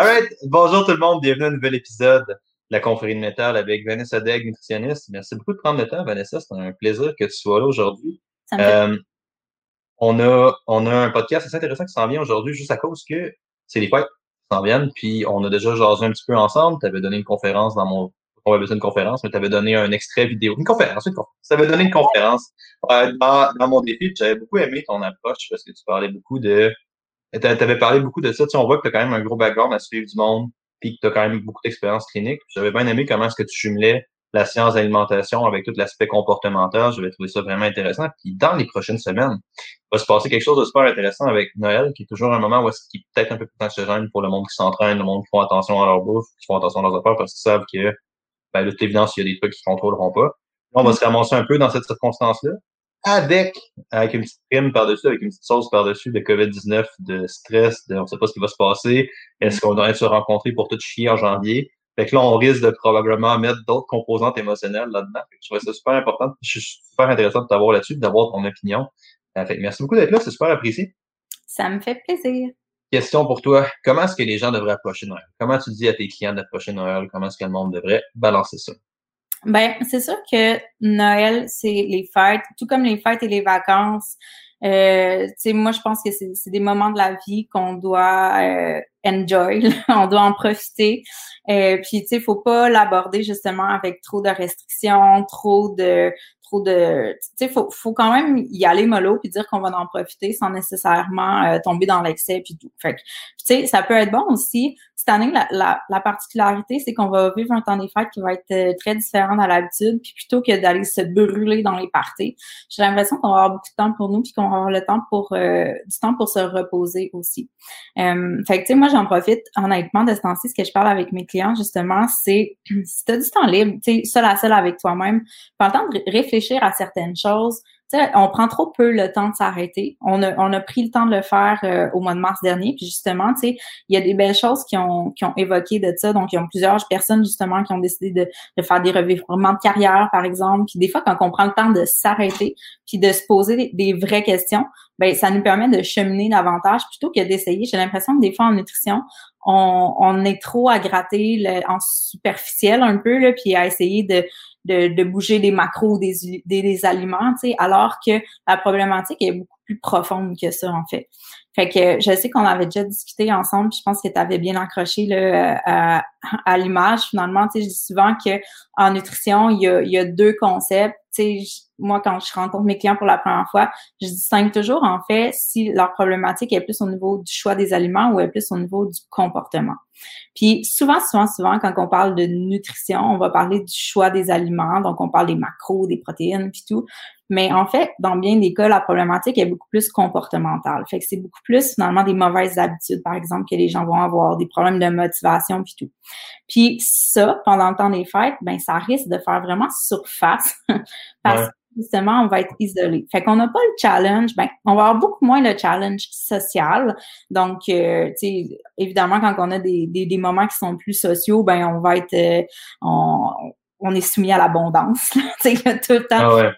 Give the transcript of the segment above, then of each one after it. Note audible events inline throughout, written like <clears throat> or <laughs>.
Alright, bonjour tout le monde, bienvenue à un nouvel épisode de la confrérie de métal avec Vanessa Degg, nutritionniste. Merci beaucoup de prendre le temps, Vanessa. C'est un plaisir que tu sois là aujourd'hui. Euh, on a, on a un podcast assez intéressant qui s'en vient aujourd'hui juste à cause que c'est les fêtes qui s'en viennent. Puis on a déjà jasé un petit peu ensemble. Tu avais donné une conférence dans mon on avait besoin d'une conférence, mais tu avais donné un extrait vidéo. Une conférence, une conférence. Tu avais donné une conférence euh, dans, dans mon défi. J'avais beaucoup aimé ton approche parce que tu parlais beaucoup de tu avais parlé beaucoup de ça. Tu sais, on voit que tu as quand même un gros background à suivre du monde, puis que tu as quand même beaucoup d'expérience clinique. J'avais bien aimé comment est-ce que tu jumelais la science d'alimentation avec tout l'aspect comportemental. J'avais trouvé ça vraiment intéressant. Puis dans les prochaines semaines, il va se passer quelque chose de super intéressant avec Noël, qui est toujours un moment où est-ce qu'il peut-être un peu plus anxiogène pour le monde qui s'entraîne, le monde qui font attention à leur bouffe, qui font attention à leurs affaires parce qu'ils savent que, ben, de toute évidence, il y a des trucs qu'ils ne contrôleront pas. on va se ramasser un peu dans cette circonstance-là avec, avec une petite prime par-dessus, avec une petite sauce par-dessus de COVID-19, de stress, de on sait pas ce qui va se passer, est-ce qu'on doit se rencontrer pour tout chier en janvier? Fait que là, on risque de probablement mettre d'autres composantes émotionnelles là-dedans. je trouvais ça super important. Je suis super intéressant de t'avoir là-dessus, d'avoir ton opinion. Euh, fait merci beaucoup d'être là, c'est super apprécié. Ça me fait plaisir. Question pour toi. Comment est-ce que les gens devraient approcher Noël? Comment tu dis à tes clients d'approcher Noël? Comment est-ce que le monde devrait balancer ça? Ben, c'est sûr que Noël, c'est les fêtes, tout comme les fêtes et les vacances. Euh, moi, je pense que c'est des moments de la vie qu'on doit euh, enjoy, <laughs> on doit en profiter. Euh, puis, tu sais, faut pas l'aborder justement avec trop de restrictions, trop de de faut faut quand même y aller mollo puis dire qu'on va en profiter sans nécessairement euh, tomber dans l'excès puis tout. Fait que tu sais ça peut être bon aussi. Cette année la, la, particularité c'est qu'on va vivre un temps des fêtes qui va être euh, très différent à l'habitude puis plutôt que d'aller se brûler dans les parties, j'ai l'impression qu'on va avoir beaucoup de temps pour nous puis qu'on va avoir le temps pour euh, du temps pour se reposer aussi. fait que tu sais moi j'en profite honnêtement de ce temps-ci ce que je parle avec mes clients justement c'est <clears throat> si tu as du temps libre, tu sais seul à seul avec toi-même, pas le temps de réfléchir à certaines choses. on prend trop peu le temps de s'arrêter. On a, on a pris le temps de le faire euh, au mois de mars dernier. Puis justement, il y a des belles choses qui ont, qui ont évoqué de ça. Donc, il y a plusieurs personnes justement qui ont décidé de, de faire des revirements de carrière, par exemple. Puis des fois, quand on prend le temps de s'arrêter, puis de se poser des, vraies questions, ben ça nous permet de cheminer davantage plutôt que d'essayer. J'ai l'impression que des fois en nutrition, on, on est trop à gratter le, en superficiel un peu, là, puis à essayer de de, de bouger des macros, des, des, des aliments, tu sais, alors que la problématique est beaucoup plus profonde que ça, en fait. Fait que je sais qu'on avait déjà discuté ensemble, je pense que tu avais bien accroché là, à, à l'image. Finalement, tu sais, je dis souvent que en nutrition, il y a, il y a deux concepts. Tu sais, moi, quand je rencontre mes clients pour la première fois, je distingue toujours, en fait, si leur problématique est plus au niveau du choix des aliments ou est plus au niveau du comportement. Puis souvent, souvent, souvent, quand on parle de nutrition, on va parler du choix des aliments, donc on parle des macros, des protéines, puis tout. Mais en fait, dans bien des cas, la problématique est beaucoup plus comportementale. Fait que c'est beaucoup plus finalement des mauvaises habitudes, par exemple, que les gens vont avoir, des problèmes de motivation, puis tout. Puis ça, pendant le temps des fêtes, ben ça risque de faire vraiment surface <laughs> parce que justement, on va être isolé. Fait qu'on n'a pas le challenge, ben, on va avoir beaucoup moins le challenge social. Donc, euh, tu sais, évidemment, quand on a des, des, des, moments qui sont plus sociaux, ben, on va être, euh, on, on est soumis à l'abondance. <laughs> tu sais, tout le temps, ah beau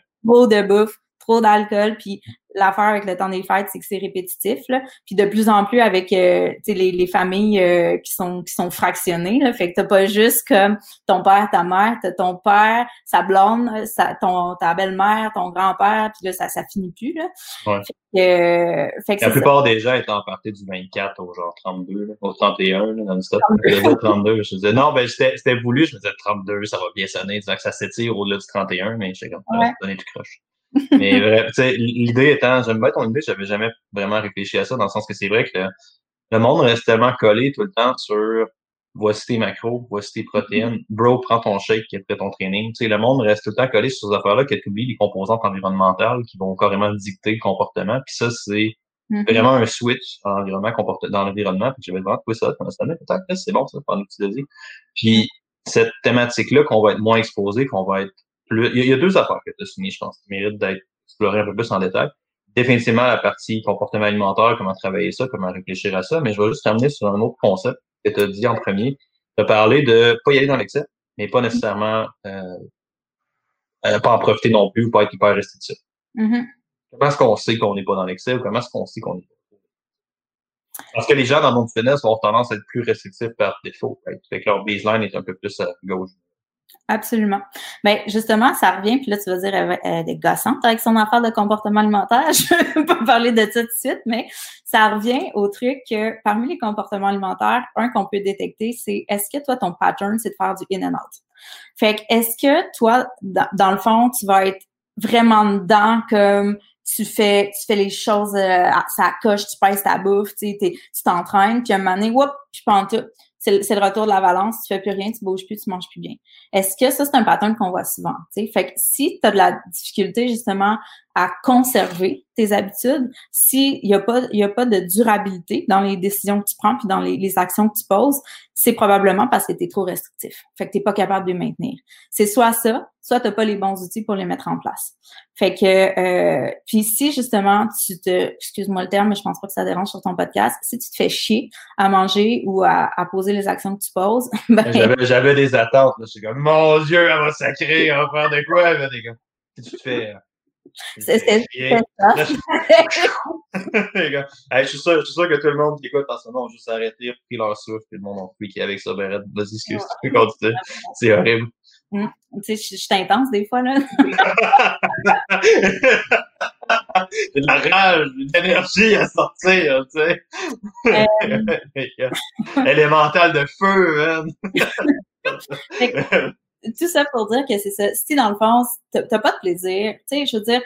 de bouffe, trop d'alcool, puis l'affaire avec le temps des fêtes, c'est que c'est répétitif. Là. Puis de plus en plus avec euh, les, les familles euh, qui sont qui sont fractionnées. Là. Fait que t'as pas juste comme ton père, ta mère, t'as ton père, sa blonde, sa, ton, ta belle-mère, ton grand-père, puis là, ça, ça finit plus. Là. Ouais. Fait que, fait que La plupart des gens étant partis du 24 au genre 32, là, au 31, là, dans le stop. 32. Je disais non, ben c'était voulu, je me disais 32, ça va bien sonner, disant que ça s'étire au-delà du 31, mais j'étais comme ouais. donner du croche. Mais l'idée étant, j'aime bien ton idée, j'avais jamais vraiment réfléchi à ça, dans le sens que c'est vrai que le, monde reste tellement collé tout le temps sur voici tes macros, voici tes protéines, bro, prends ton shake après ton training. Tu sais, le monde reste tout le temps collé sur ces affaires-là que tu oublies les composantes environnementales qui vont carrément dicter le comportement. Puis ça, c'est mm-hmm. vraiment un switch en environnement dans l'environnement. Puis j'avais vraiment trouvé ça dans cette année. C'est bon, ça, pendant que tu l'as dit. Puis cette thématique-là qu'on va être moins exposé, qu'on va être il y, a, deux affaires que tu as soulignées, je pense, qui méritent d'être explorées un peu plus en détail. Définitivement, la partie comportement alimentaire, comment travailler ça, comment réfléchir à ça, mais je vais juste terminer sur un autre concept que tu as dit en premier. Tu as parlé de pas y aller dans l'excès, mais pas nécessairement euh, euh, pas en profiter non plus ou pas être hyper restrictif. Mm-hmm. Comment est-ce qu'on sait qu'on n'est pas dans l'excès ou comment est-ce qu'on sait qu'on est pas? Parce que les gens dans le monde du fitness vont tendance à être plus restrictifs par défaut. Fait que leur baseline est un peu plus à gauche. Absolument. Mais ben, justement, ça revient, puis là, tu vas dire, elle, est gossante avec son affaire de comportement alimentaire. <laughs> Je ne vais pas parler de ça tout de suite, mais ça revient au truc que parmi les comportements alimentaires, un qu'on peut détecter, c'est est-ce que toi, ton pattern, c'est de faire du in and out? Fait que est-ce que toi, dans, le fond, tu vas être vraiment dedans comme tu fais tu fais les choses euh, ça coche, tu pèses ta bouffe, tu t'entraînes, puis à un moment donné, whoop, prends tout c'est le retour de la balance, tu fais plus rien, tu bouges plus, tu manges plus bien. Est-ce que ça, c'est un pattern qu'on voit souvent? T'sais? Fait que si tu as de la difficulté justement à conserver tes habitudes, s'il n'y a, pas, y a pas de durabilité dans les décisions que tu prends puis dans les, actions que tu poses, c'est probablement parce que tu es trop restrictif. Fait que tu pas capable de les maintenir. C'est soit ça, soit tu pas les bons outils pour les mettre en place. Fait que, euh, puis si justement tu te, excuse-moi le terme, mais je pense pas que ça dérange sur ton podcast, si tu te fais chier à manger ou à, à poser les actions que tu poses, <laughs> ben, j'avais, des attentes. Je suis comme, mon Dieu, elle va sacrer, elle va faire de quoi, ben, les gars. Si tu te fais c'est ça. <laughs> je, suis sûr, je suis sûr que tout le monde qui écoute en ce moment ont juste arrêté, pris leur souffle, et le monde a freaké avec ça. Vas-y, excuse, tu peux continuer. C'est horrible. Mm. Tu sais, je, suis intense des fois, là. J'ai <laughs> de la rage, de l'énergie à sortir, tu sais. Euh... <laughs> Élémental de feu, man tout ça pour dire que c'est ça. Si dans le fond, t'as pas de plaisir, tu sais, je veux dire,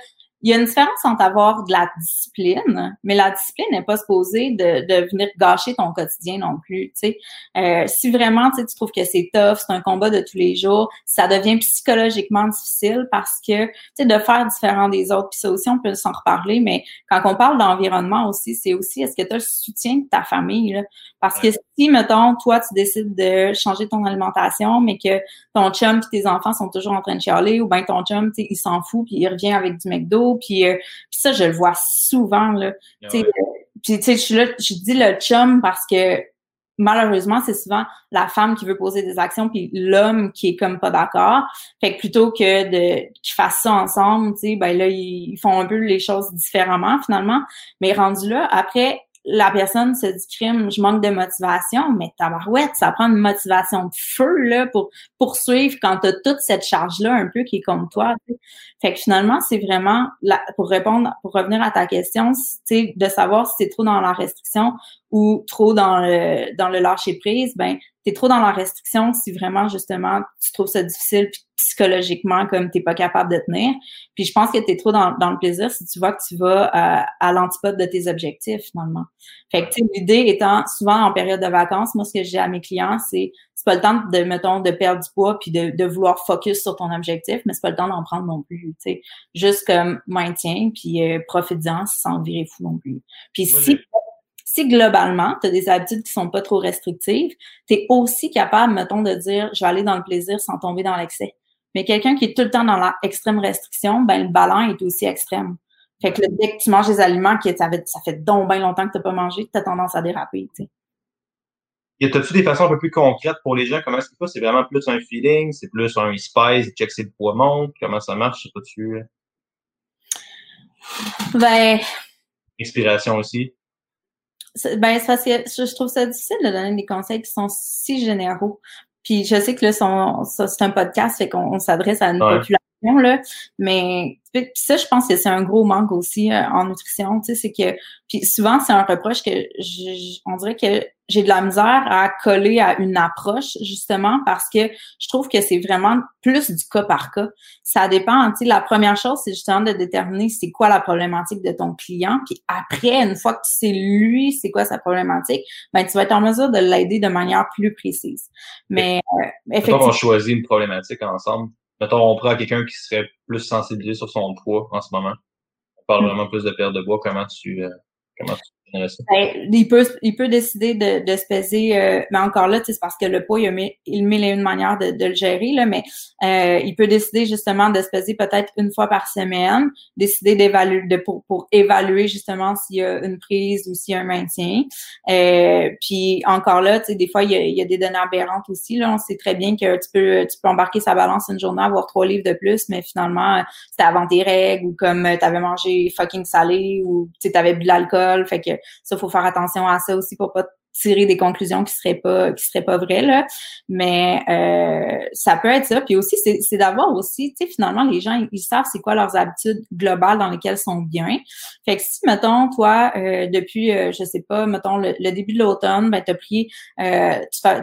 il y a une différence entre avoir de la discipline, mais la discipline n'est pas supposée de, de venir gâcher ton quotidien non plus. Tu sais, euh, si vraiment tu trouves que c'est tough, c'est un combat de tous les jours, ça devient psychologiquement difficile parce que tu sais de faire différent des autres. Puis ça aussi, on peut s'en reparler. Mais quand on parle d'environnement aussi, c'est aussi est-ce que tu as le soutien de ta famille là? Parce que si mettons toi tu décides de changer ton alimentation, mais que ton chum et tes enfants sont toujours en train de chialer, ou bien ton chum, tu sais, il s'en fout puis il revient avec du McDo euh, puis, ça, je le vois souvent, là. Ah euh, puis, tu sais, je, je dis le chum parce que malheureusement, c'est souvent la femme qui veut poser des actions puis l'homme qui est comme pas d'accord. Fait que plutôt que de qu'ils fassent ça ensemble, tu sais, ben là ils, font un peu les choses différemment finalement. Mais rendu là, après la personne se dit crime, je manque de motivation, mais tabarouette, ça prend une motivation de feu là pour poursuivre quand tu as toute cette charge là un peu qui est comme toi. Fait que finalement, c'est vraiment pour répondre pour revenir à ta question, c'est de savoir si c'est trop dans la restriction ou trop dans le dans le lâcher prise, ben t'es trop dans la restriction si vraiment justement tu trouves ça difficile psychologiquement comme t'es pas capable de tenir. Puis je pense que t'es trop dans, dans le plaisir si tu vois que tu vas à, à l'antipode de tes objectifs finalement. Fait que l'idée étant souvent en période de vacances, moi ce que j'ai à mes clients c'est c'est pas le temps de mettons de perdre du poids puis de, de vouloir focus sur ton objectif, mais c'est pas le temps d'en prendre non plus. Tu sais, juste comme maintien puis euh, profite-en sans virer fou non plus. Puis si si globalement, tu as des habitudes qui sont pas trop restrictives, tu es aussi capable, mettons, de dire je vais aller dans le plaisir sans tomber dans l'excès. Mais quelqu'un qui est tout le temps dans l'extrême restriction, ben le ballon est aussi extrême. Fait que dès que tu manges des aliments qui ça fait, ça fait donc bien longtemps que tu n'as pas mangé, tu as tendance à déraper. Tu Y a-tu des façons un peu plus concrètes pour les gens? Comment est-ce que c'est vraiment plus un feeling? C'est plus un spice, check le poids monte? Comment ça marche? Pas tu Ben. Inspiration aussi. Ben, c'est parce que je trouve ça difficile de donner des conseils qui sont si généraux. Puis je sais que là, c'est un podcast, fait qu'on s'adresse à une population, là, mais puis ça, je pense que c'est un gros manque aussi euh, en nutrition, tu sais, c'est que puis souvent c'est un reproche que je, on dirait que j'ai de la misère à coller à une approche justement parce que je trouve que c'est vraiment plus du cas par cas. Ça dépend, tu sais, la première chose c'est justement de déterminer c'est quoi la problématique de ton client, puis après une fois que tu sais lui c'est quoi sa problématique, ben tu vas être en mesure de l'aider de manière plus précise. Mais euh, effectivement, on choisit une problématique ensemble mettons, on prend quelqu'un qui serait plus sensibilisé sur son poids en ce moment. On parle mm. vraiment plus de perte de bois. Comment tu, euh, comment tu ben, il peut il peut décider de, de se peser, euh, mais encore là, c'est parce que le poids, il, met, il met une manière de, de, le gérer, là, mais euh, il peut décider justement de se peser peut-être une fois par semaine, décider d'évaluer de pour, pour évaluer justement s'il y a une prise ou s'il y a un maintien. Euh, puis encore là, des fois, il y, a, il y, a, des données aberrantes aussi. Là. On sait très bien que tu peux tu peux embarquer sa balance une journée, avoir trois livres de plus, mais finalement, c'était avant tes règles ou comme tu avais mangé fucking salé ou tu avais bu de l'alcool. Fait que ça, faut faire attention à ça aussi pour pas tirer des conclusions qui seraient pas qui seraient pas vraies là. Mais euh, ça peut être ça. Puis aussi c'est d'avoir aussi tu sais finalement les gens ils, savent c'est quoi leurs habitudes globales dans lesquelles sont bien. Fait que si mettons toi euh, depuis euh, je sais pas mettons le, début de l'automne ben t'as pris euh,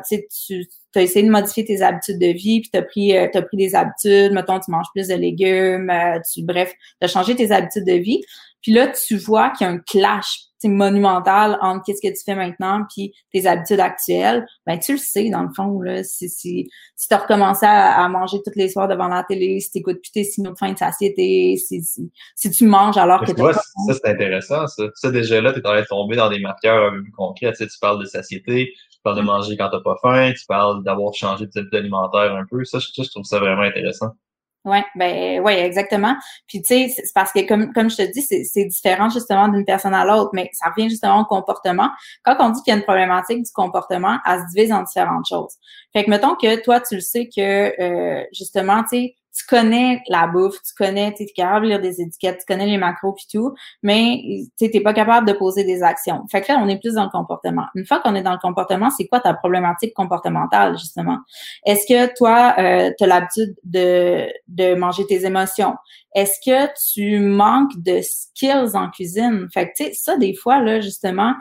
tu tu as essayé de modifier tes habitudes de vie, puis tu as pris, euh, as pris des habitudes, mettons, tu manges plus de légumes, tu, bref, tu as changé tes habitudes de vie. Puis là, tu vois qu'il y a un clash monumental entre qu'est-ce que tu fais maintenant puis tes habitudes actuelles, ben tu le sais dans le fond là. Si si si t'as recommencé à, manger toutes les soirs devant la télé, si t'écoutes plus tes signaux de faim de satiété, si si, si tu manges alors que tu vois, ça c'est intéressant ça. Ça déjà là, t'es en train de tomber dans des marqueurs un peu plus concrets. Tu, sais, tu parles de satiété, tu parles de mm. manger quand t'as pas faim, tu parles d'avoir changé de type alimentaire un peu. Ça, je trouve ça vraiment intéressant. Oui, ben ouais, exactement. Puis tu sais, c'est parce que comme comme je te dis, c'est différent justement d'une personne à l'autre, mais ça revient justement au comportement. Quand on dit qu'il y a une problématique du comportement, elle se divise en différentes choses. Fait que mettons que toi tu le sais que euh, justement, tu sais, tu connais la bouffe, tu connais, tu es capable de lire des étiquettes, tu connais les macros et tout, mais tu n'es pas capable de poser des actions. Fait que là, on est plus dans le comportement. Une fois qu'on est dans le comportement, c'est quoi ta problématique comportementale, justement? Est-ce que toi, euh, tu as l'habitude de, de manger tes émotions? Est-ce que tu manques de skills en cuisine? Fait que, tu sais, ça, des fois, là, justement,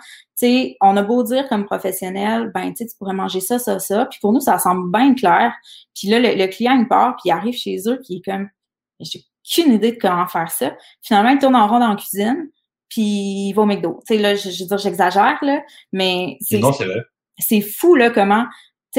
sais, on a beau dire comme professionnel, ben, tu pourrais manger ça, ça, ça. Puis pour nous, ça semble bien clair. Puis là, le, client, il part, puis il arrive chez eux, puis il est comme, j'ai aucune idée de comment faire ça. Finalement, il tourne en rond dans la cuisine, puis il va au McDo. Tu sais, là, je, je veux dire, j'exagère, là, mais c'est... Non, c'est vrai. C'est fou, là, comment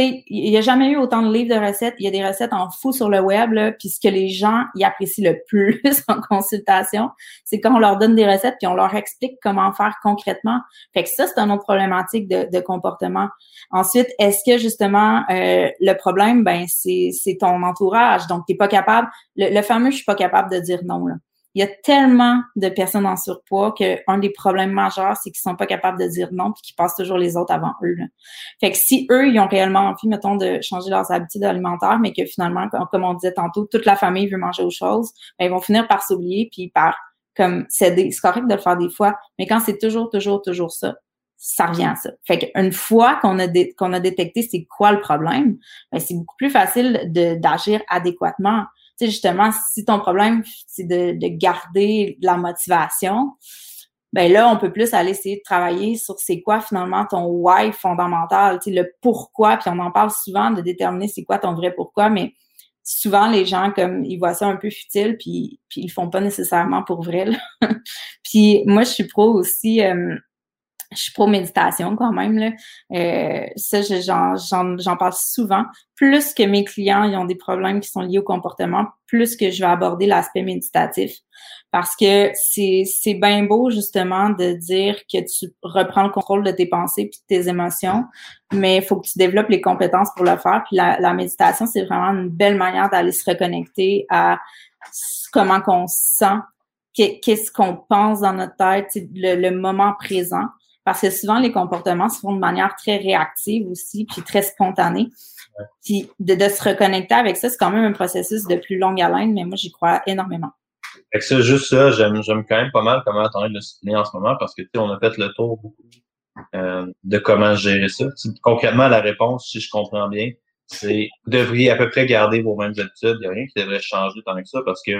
sais, il n'y a jamais eu autant de livres de recettes. Il y a des recettes en fou sur le web, là, puis ce que les gens y apprécient le plus <laughs> en consultation, c'est quand on leur donne des recettes puis on leur explique comment faire concrètement. Fait que ça, c'est une autre problématique de, comportement. Ensuite, est-ce que justement euh, le problème, ben c'est ton entourage. Donc, t'es pas capable. Le, le fameux, je suis pas capable de dire non. Là il y a tellement de personnes en surpoids qu'un des problèmes majeurs, c'est qu'ils sont pas capables de dire non puis qu'ils passent toujours les autres avant eux. Fait que si eux, ils ont réellement envie, mettons, de changer leurs habitudes alimentaires, mais que finalement, comme on disait tantôt, toute la famille veut manger autre chose, ben, ils vont finir par s'oublier puis par comme céder. C'est correct de le faire des fois, mais quand c'est toujours, toujours, toujours ça, ça revient à ça. Fait qu'une fois qu'on a qu'on a détecté c'est quoi le problème, ben, c'est beaucoup plus facile d'agir adéquatement sais, justement, si ton problème, c'est de, de, garder la motivation, ben là, on peut plus aller essayer de travailler sur c'est quoi finalement ton why fondamental, tu sais, le pourquoi, puis on en parle souvent de déterminer c'est quoi ton vrai pourquoi, mais souvent les gens comme ils voient ça un peu futile puis puis ils le font pas nécessairement pour vrai <laughs> puis moi je suis pro aussi euh, je suis pro méditation quand même là. Euh, ça, j'en parle souvent. Plus que mes clients ils ont des problèmes qui sont liés au comportement, plus que je vais aborder l'aspect méditatif. Parce que c'est c'est bien beau justement de dire que tu reprends le contrôle de tes pensées puis de tes émotions, mais il faut que tu développes les compétences pour le faire. Puis la, la méditation, c'est vraiment une belle manière d'aller se reconnecter à comment qu'on sent, qu'est-ce qu'on pense dans notre tête, le, le moment présent parce que souvent les comportements se font de manière très réactive aussi, puis très spontanée. Puis de, de, se reconnecter avec ça, c'est quand même un processus de plus longue haleine, mais moi j'y crois énormément. Fait que ça, juste ça, j'aime, j'aime quand même pas mal comment de le soutenir en ce moment parce que tu sais, on a fait le tour beaucoup euh, de comment gérer ça. concrètement, la réponse, si je comprends bien, c'est vous devriez à peu près garder vos mêmes habitudes. Il n'y a rien qui devrait changer tant que ça parce que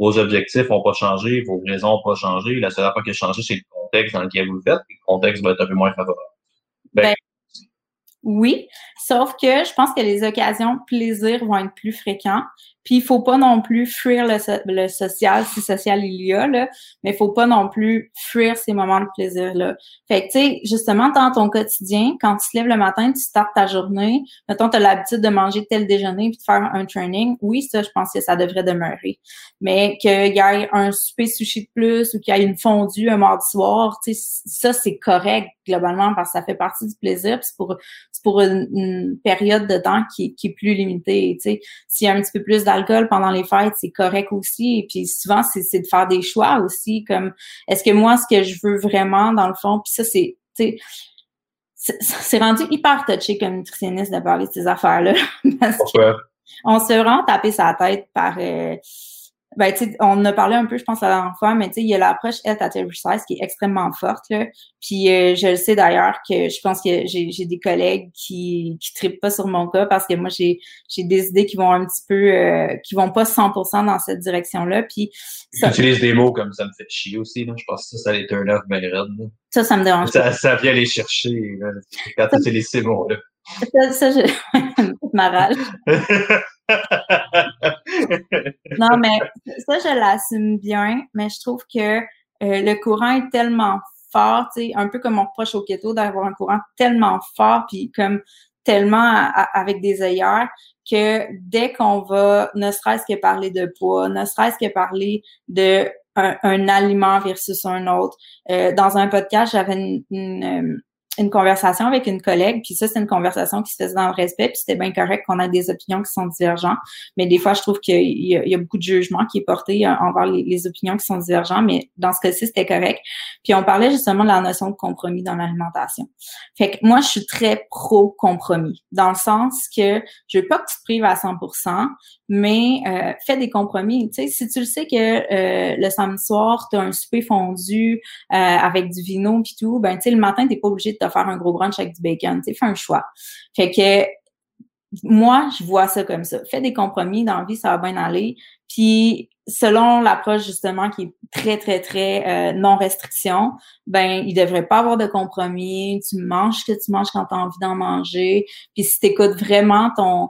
vos objectifs n'ont pas changé, vos raisons n'ont pas changé. La seule fois qui a changé, c'est le contexte dans lequel vous le faites, et le contexte va être un peu moins favorable. Ben, ben, oui, sauf que je pense que les occasions plaisir vont être plus fréquents. Puis il faut pas non plus fuir le, le, social, si social il y a, là, mais il faut pas non plus fuir ces moments de plaisir-là. Fait que, tu sais, justement, dans ton quotidien, quand tu te lèves le matin, tu startes ta journée, mettons, tu as l'habitude de manger tel déjeuner puis de faire un training, oui, ça, je pense que ça devrait demeurer. Mais qu'il y ait un souper sushi de plus ou qu'il y ait une fondue un mardi soir, tu sais, ça, c'est correct globalement parce que ça fait partie du plaisir c'est pour, pour une, période de temps qui, qui est plus limitée, tu sais. S'il y a un petit peu plus d'alcool pendant les fêtes, c'est correct aussi. Et puis souvent, c'est de faire des choix aussi, comme est-ce que moi, ce que je veux vraiment, dans le fond, puis ça, c'est, <laughs> c'est rendu hyper touché comme nutritionniste de parler de ces affaires-là. <laughs> Pourquoi? on se rend taper sa tête par euh, ben, tu on a parlé un peu, je pense, la dernière fois, mais tu sais, il y a l'approche Health at Every Size qui est extrêmement forte, là. Puis, euh, je le sais d'ailleurs que je pense que j'ai, j'ai des collègues qui, qui trippent pas sur mon cas parce que moi, j'ai, j'ai des idées qui vont un petit peu, euh, qui vont pas 100% dans cette direction-là. Puis, J'utilise des mots comme ça me fait chier aussi, là. Je pense que ça, ça les turn off bien raide, Ça, ça me dérange ça, Ça vient les chercher, là, quand tu utilises ces mots-là. Ça, ça je... <laughs> ma rage. <laughs> non, mais ça, je l'assume bien, mais je trouve que euh, le courant est tellement fort, un peu comme on reproche au keto d'avoir un courant tellement fort, puis comme tellement avec des ailleurs, que dès qu'on va, ne serait-ce que parler de poids, ne serait-ce que parler de un, aliment versus un autre. Euh, dans un podcast, j'avais une, une conversation avec une collègue, puis ça, c'est une conversation qui se faisait dans le respect, puis c'était bien correct qu'on ait des opinions qui sont divergentes. Mais des fois, je trouve qu'il y, a beaucoup de jugement qui est porté euh, envers les, opinions qui sont divergentes, mais dans ce cas-ci, c'était correct. Puis on parlait justement de la notion de compromis dans l'alimentation. Fait que moi, je suis très pro-compromis, dans le sens que je veux pas que tu te prives à 100%, mais euh, fais des compromis. Tu sais, si tu le sais que euh, le samedi soir, tu as un souper fondu euh, avec du vino puis tout, ben tu sais, le matin, tu pas obligé de te faire un gros brunch avec du bacon. Tu fais un choix. Fait que moi, je vois ça comme ça. Fais des compromis dans la vie, ça va bien aller. Puis selon l'approche justement qui est très très très euh, non restriction, ben il devrait pas avoir de compromis. Tu manges ce que tu manges quand tu as envie d'en manger. Puis si tu écoutes vraiment ton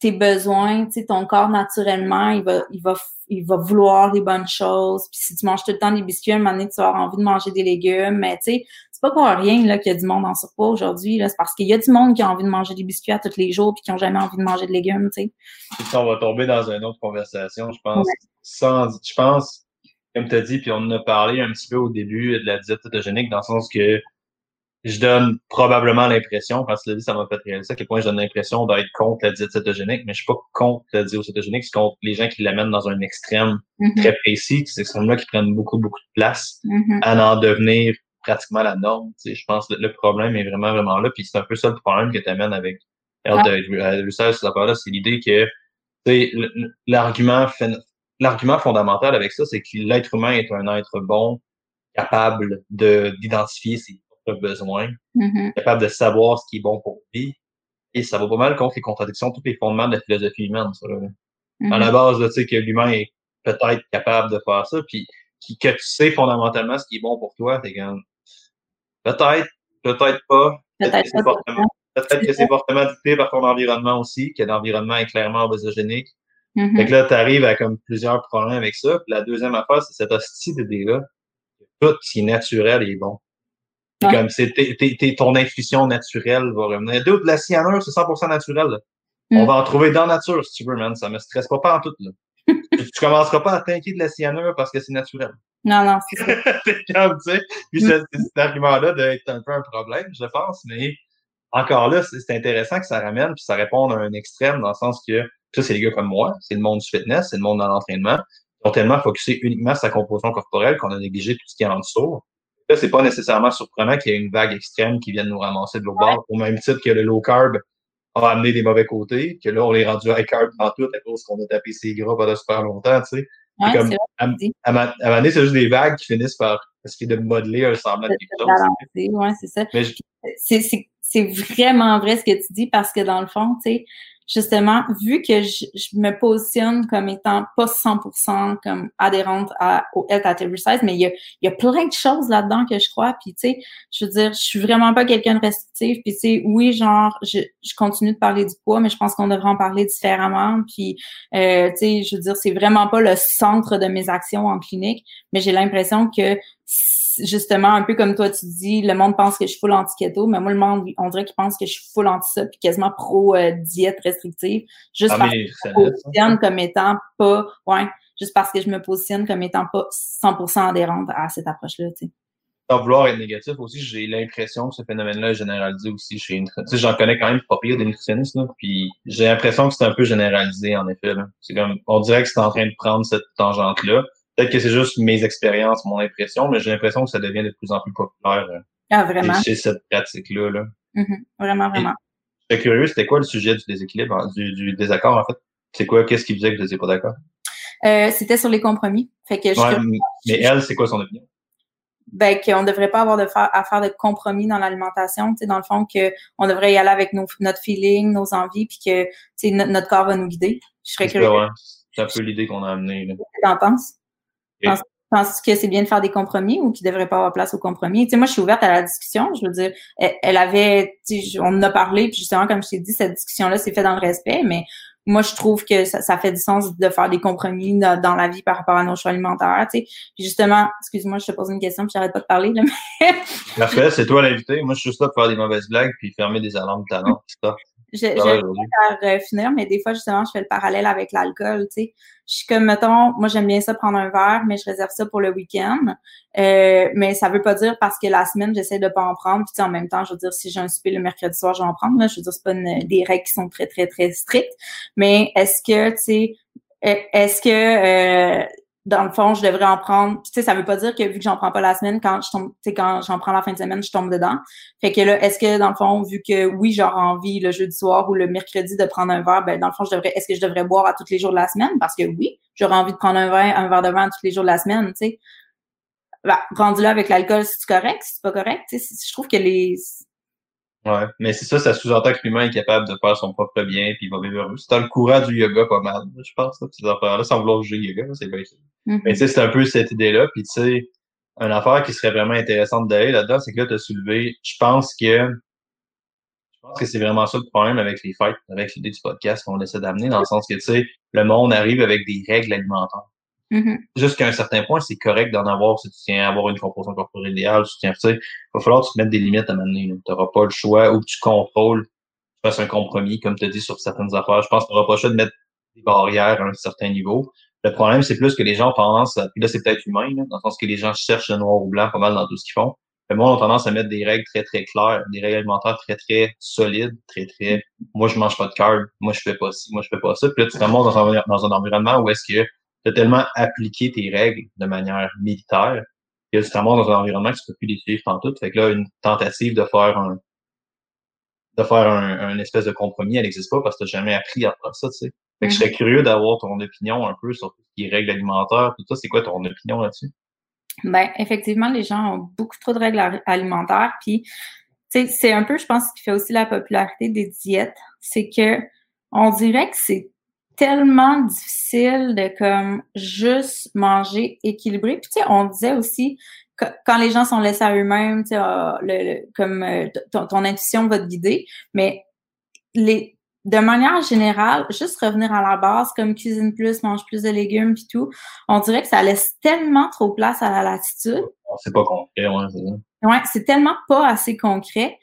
tes besoins, tu ton corps naturellement, il va, il va, il va vouloir les bonnes choses. Puis si tu manges tout le temps des biscuits, à un moment donné, tu vas avoir envie de manger des légumes. Mais tu sais, c'est pas pour rien là qu'il y a du monde en surpoids aujourd'hui. Là, c'est parce qu'il y a du monde qui a envie de manger des biscuits à tous les jours puis qui ont jamais envie de manger de légumes. Tu sais. On va tomber dans une autre conversation, je pense. Sans, je pense, comme tu as dit, puis on en a parlé un petit peu au début de la diète cétogénique, dans le sens que je donne probablement l'impression, quand tu l'as dit, ça m'a fait réaliser à quel point je donne l'impression d'être contre la diète cétogénique, mais je suis pas contre la diète cétogénique, c'est contre les gens qui l'amènent dans un extrême mm-hmm. très précis, ces extrêmes-là qui prennent beaucoup, beaucoup de place mm-hmm. à en devenir pratiquement la norme. Tu sais, je pense que le problème est vraiment, vraiment là, puis c'est un peu ça le problème que tu amènes avec Health Research, là c'est l'idée que l'argument l'argument fondamental avec ça, c'est que l'être humain est un être bon, capable de d'identifier ses besoin, mm-hmm. capable de savoir ce qui est bon pour lui. Et ça va pas mal contre les contradictions, tous les fondements de la philosophie humaine, ça. Là. À la mm-hmm. base, tu sais, que l'humain est peut-être capable de faire ça, puis que tu sais fondamentalement ce qui est bon pour toi, t'es comme peut-être, peut-être pas. Peut-être que c'est fortement dicté par ton environnement aussi, que l'environnement est clairement obésogénique. Mm-hmm. Fait que là, tu arrives à comme plusieurs problèmes avec ça. Puis la deuxième affaire, c'est cette hostie d'idée-là. Tout ce qui est naturel est bon. Comme c'est ton intuition naturelle va revenir. de la cyanure, c'est 100% naturel. On mm. va en trouver dans la nature, si tu veux, man. Ça me stresse pas, pas en tout, là. <laughs> tu, commenceras pas à t'inquiéter de la cyanure parce que c'est naturel. Non, non, c'est ça. <laughs> comme, tu sais. Puis mm. cet argument-là doit être un peu un problème, je pense, mais encore là, c'est intéressant que ça ramène puis ça réponde à un extrême dans le sens que ça, c'est les gars comme moi, c'est le monde du fitness, c'est le monde de l'entraînement, qui ont tellement focusé uniquement sur sa composition corporelle qu'on a négligé tout ce qui est en dessous. Là, c'est pas nécessairement surprenant qu'il y ait une vague extrême qui vienne nous ramasser de l'eau bord, au même titre que le low carb a amené des mauvais côtés, que là, on est rendu high carb dans tout à cause qu'on a tapé ses gras pendant super longtemps, tu sais. Ouais, comme, à, un moment donné, c'est juste des vagues qui finissent par essayer de modeler un semblant de quelque chose. Ouais, c'est ça. C'est vraiment vrai ce que tu dis parce que dans le fond, tu sais, justement, vu que je, me positionne comme étant pas 100% comme adhérente à, au Health at Every Size, mais il y a, il y a plein de choses là-dedans que je crois. Puis, tu sais, je veux dire, je suis vraiment pas quelqu'un de restrictif. Puis, tu sais, oui, genre, je, je continue de parler du poids, mais je pense qu'on devrait en parler différemment. Puis, euh, tu sais, je veux dire, c'est vraiment pas le centre de mes actions en clinique, mais j'ai l'impression que justement, un peu comme toi, tu dis, le monde pense que je suis full anti-keto, mais moi, le monde, on dirait qu'il pense que je suis full anti-ça, puis quasiment pro-diète restrictive, juste ah, parce que je me positionne comme étant pas, ouais, juste parce que je me positionne comme étant pas 100% adhérente à cette approche-là, tu sais. Sans vouloir être négatif aussi, j'ai l'impression que ce phénomène-là est généralisé aussi chez une... Tu sais, j'en connais quand même pas pire des nutritionnistes, là, puis j'ai l'impression que c'est un peu généralisé, en effet, C'est comme, on dirait que c'est en train de prendre cette tangente-là. Peut-être que c'est juste mes expériences, mon impression, mais j'ai l'impression que ça devient de plus en plus populaire euh, ah, vraiment? chez cette pratique-là. Là. Mm-hmm. Vraiment, vraiment. J'étais curieux, c'était quoi le sujet du déséquilibre, du, du désaccord en fait? C'est quoi, qu'est-ce qui faisait que vous n'étiez pas d'accord? Euh, c'était sur les compromis. Fait que je, mais elle, c'est quoi son opinion? Ben, qu'on ne devrait pas avoir de faire, à faire de compromis dans l'alimentation. Dans le fond, qu'on devrait y aller avec nos, notre feeling, nos envies, puis que notre, corps va nous guider. Je serais curieux. C'est un peu l'idée qu'on a amenée. Qu'est-ce que tu en penses? Penses-tu que c'est bien de faire des compromis ou qu'il devrait pas avoir place aux compromis? Tu sais, moi, je suis ouverte à la discussion. Je veux dire, elle, avait, tu sais, on en a parlé, puis justement, comme je t'ai dit, cette discussion-là s'est faite dans le respect, mais moi, je trouve que ça, ça, fait du sens de faire des compromis dans, la vie par rapport à nos choix alimentaires, tu sais. Puis justement, excuse-moi, je te pose une question, puis j'arrête pas de parler, là, mais... Parfait, c'est toi l'invité. Moi, je suis juste là pour faire des mauvaises blagues puis fermer des alarmes de talent, ça. Je, je vais finir, mais des fois, justement, je fais le parallèle avec l'alcool, tu sais. Je suis comme, mettons, moi, j'aime bien ça prendre un verre, mais je réserve ça pour le week-end. Euh, mais ça veut pas dire parce que la semaine, j'essaie de pas en prendre. Puis, en même temps, je veux dire, si j'ai un souper le mercredi soir, je vais en prendre. Là. Je veux dire, c'est pas des règles qui sont très, très, très strictes. Mais est-ce que, tu sais, est-ce que euh, dans le fond, je devrais en prendre. Tu sais, ça veut pas dire que vu que j'en prends pas la semaine, quand je tombe, tu sais, quand j'en prends la fin de semaine, je tombe dedans. Fait que là, est-ce que dans le fond, vu que oui, j'aurais envie le jeudi soir ou le mercredi de prendre un verre, ben dans le fond, je devrais, est-ce que je devrais boire à tous les jours de la semaine? Parce que oui, j'aurais envie de prendre un verre, un verre de vin tous les jours de la semaine, tu sais. Ben, rendu là avec l'alcool, c'est correct, c'est pas correct, tu sais. Je trouve que les, Ouais, mais c'est ça, ça sous-entend que l'humain est capable de faire son propre bien, puis il va vivre heureux. C'est dans le courant du yoga pas mal, je pense, là, ces affaires-là, sans vouloir juger yoga, c'est bien mm-hmm. Mais tu sais, c'est un peu cette idée-là, puis tu sais, une affaire qui serait vraiment intéressante d'aller là-dedans, c'est que là, tu as soulevé, je pense que je pense que c'est vraiment ça le problème avec les fêtes, avec l'idée du podcast qu'on essaie d'amener, dans le sens que, tu sais, le monde arrive avec des règles alimentaires. Mm-hmm. Jusqu'à un certain point, c'est correct d'en avoir si tu tiens à avoir une composition corporelle idéale, tu tiens, tu sais, il va falloir que tu te mettes des limites à mener. Tu n'auras pas le choix ou que tu contrôles, tu fasses un compromis, comme tu as dit sur certaines affaires. Je pense que tu n'auras pas le choix de mettre des barrières à un certain niveau. Le problème, c'est plus que les gens à, puis là, c'est peut-être humain, dans le sens que les gens cherchent le noir ou blanc pas mal dans tout ce qu'ils font. Le monde a tendance à mettre des règles très, très claires, des règles alimentaires très, très solides, très, très, moi, je mange pas de carb, moi, je fais pas ci, moi, je fais pas ça. Puis là, tu te dans un, dans un environnement où est-ce que as tellement appliqué tes règles de manière militaire que tu te dans un environnement que tu peux plus les suivre tout. Fait que là, une tentative de faire un de faire un, espèce de compromis, elle n'existe pas parce que tu n'as jamais appris à faire ça, tu sais. Fait que je serais mm-hmm. curieux d'avoir ton opinion un peu sur tout ce qui est règles alimentaires, tout ça. C'est quoi ton opinion là-dessus? Ben, effectivement, les gens ont beaucoup trop de règles alimentaires. Puis, c'est un peu, je pense, ce qui fait aussi la popularité des diètes. C'est que on dirait que c'est tellement difficile de comme juste manger équilibré. Puis tu sais, on disait aussi quand les gens sont laissés à eux-mêmes, tu sais, ah, le, comme euh, ton, intuition va te guider, mais les de manière générale, juste revenir à la base, comme cuisine plus, mange plus de légumes puis tout, on dirait que ça laisse tellement trop place à la latitude. C'est pas concret, ouais, c'est Ouais, c'est tellement pas assez concret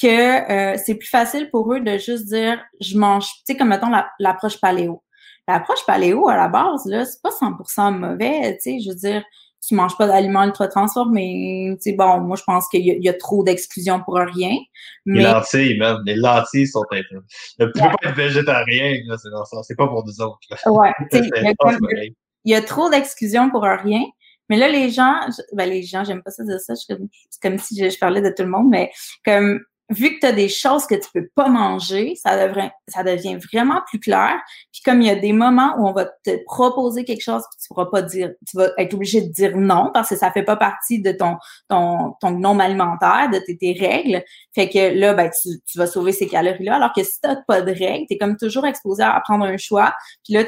que euh, c'est plus facile pour eux de juste dire je mange, tu sais, comme mettons l'approche paléo. L'approche paléo, à la base, là, c'est pas 100% mauvais, tu sais, je veux dire, tu manges pas d'aliments ultra transformés, tu sais, bon, moi, je pense qu'il y, a trop d'exclusion pour rien. Mais... Les lentilles, même, les lentilles sont un peu... Tu peux pas être végétarien, là, c'est pas pour nous autres. Ouais, <laughs> il y, a trop d'exclusion pour rien. Mais là, les gens, ben les gens, j'aime pas ça dire ça, c'est comme, si je, je, parlais de tout le monde, mais comme vu que tu as des choses que tu peux pas manger, ça devient vraiment plus clair. Puis comme il y a des moments où on va te proposer quelque chose, que tu pourras pas dire, tu vas être obligé de dire non parce que ça fait pas partie de ton ton ton nom alimentaire, de tes, tes règles. Fait que là, ben tu, tu vas sauver ces calories-là. Alors que si t'as pas de règles, t'es comme toujours exposé à prendre un choix. Puis là,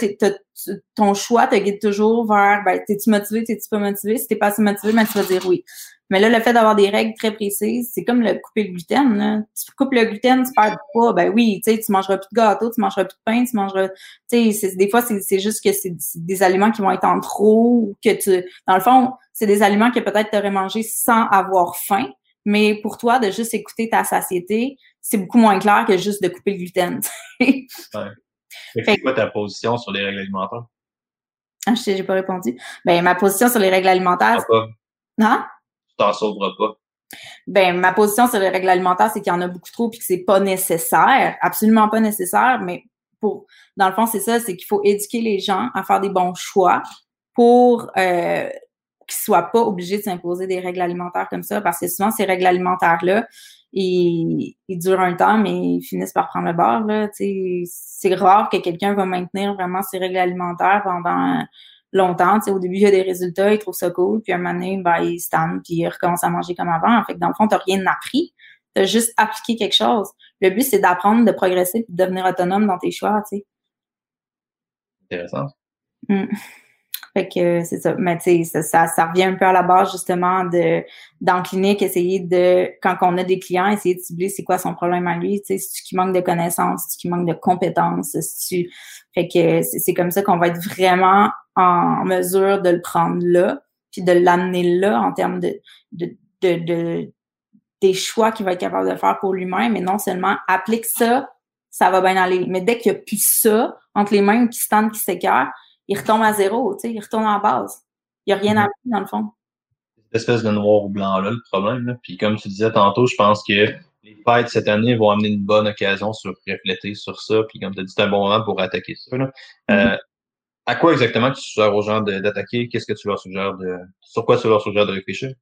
ton choix te guide toujours vers, ben t'es-tu motivé, t'es-tu pas motivé? Si t'es pas assez motivé, ben tu vas dire oui. Mais là, le fait d'avoir des règles très précises, c'est comme le couper le gluten. Là. Tu coupes le gluten, tu perds du poids. Ben oui, tu sais, tu mangeras plus de gâteau, tu mangeras plus de pain, tu mangeras. Tu sais, des fois, c'est juste que c'est des aliments qui vont être en trop que tu. Dans le fond, c'est des aliments que peut-être tu aurais mangé sans avoir faim. Mais pour toi, de juste écouter ta satiété, c'est beaucoup moins clair que juste de couper le gluten. C'est quoi ta position sur les règles alimentaires? Ah, je sais, j'ai pas répondu. Ben, ma position sur les règles alimentaires. Ah, non? t'en sauveras pas? Ben, ma position sur les règles alimentaires, c'est qu'il y en a beaucoup trop et que c'est pas nécessaire, absolument pas nécessaire, mais pour, dans le fond, c'est ça, c'est qu'il faut éduquer les gens à faire des bons choix pour euh, qu'ils soient pas obligés de s'imposer des règles alimentaires comme ça, parce que souvent, ces règles alimentaires-là, ils, durent un temps, mais ils finissent par prendre le bord. Là. C'est rare que quelqu'un va maintenir vraiment ses règles alimentaires pendant longtemps. au début, il y a des résultats, il trouve ça cool, puis un moment donné, ben, il se puis il recommence à manger comme avant. Fait, dans le fond, tu rien appris. Tu as juste appliqué quelque chose. Le but, c'est d'apprendre, de progresser, puis de devenir autonome dans tes choix. sais. Intéressant. Mm. Fait que c'est ça. Mais tu sais, ça, ça, revient un peu à la base justement de dans clinique, essayer de, quand on a des clients, essayer de cibler c'est quoi son problème à lui. Tu sais, si tu manque de connaissances, si tu manque de compétences, si tu. Fait que c'est comme ça qu'on va être vraiment en mesure de le prendre là, puis de l'amener là en termes de, de, de, des choix qu'il va être capable de faire pour lui-même, et non seulement applique ça, ça va bien aller. Mais dès qu'il n'y a plus ça entre les mains qui se tendent, qui s'écœurent, il retombe à zéro, tu sais, il retombe en base. Il n'y a rien à faire dans le fond. Cette espèce de noir ou blanc-là, le problème. Là. Puis comme tu disais tantôt, je pense que les fêtes cette année vont amener une bonne occasion sur refléter sur ça. Puis comme tu as dit, c'est un bon moment pour attaquer ça. Là. Mm-hmm. Euh, à quoi exactement tu suggères aux gens d'attaquer? Qu'est-ce que tu leur suggères de. Sur quoi tu leur suggères de réfléchir?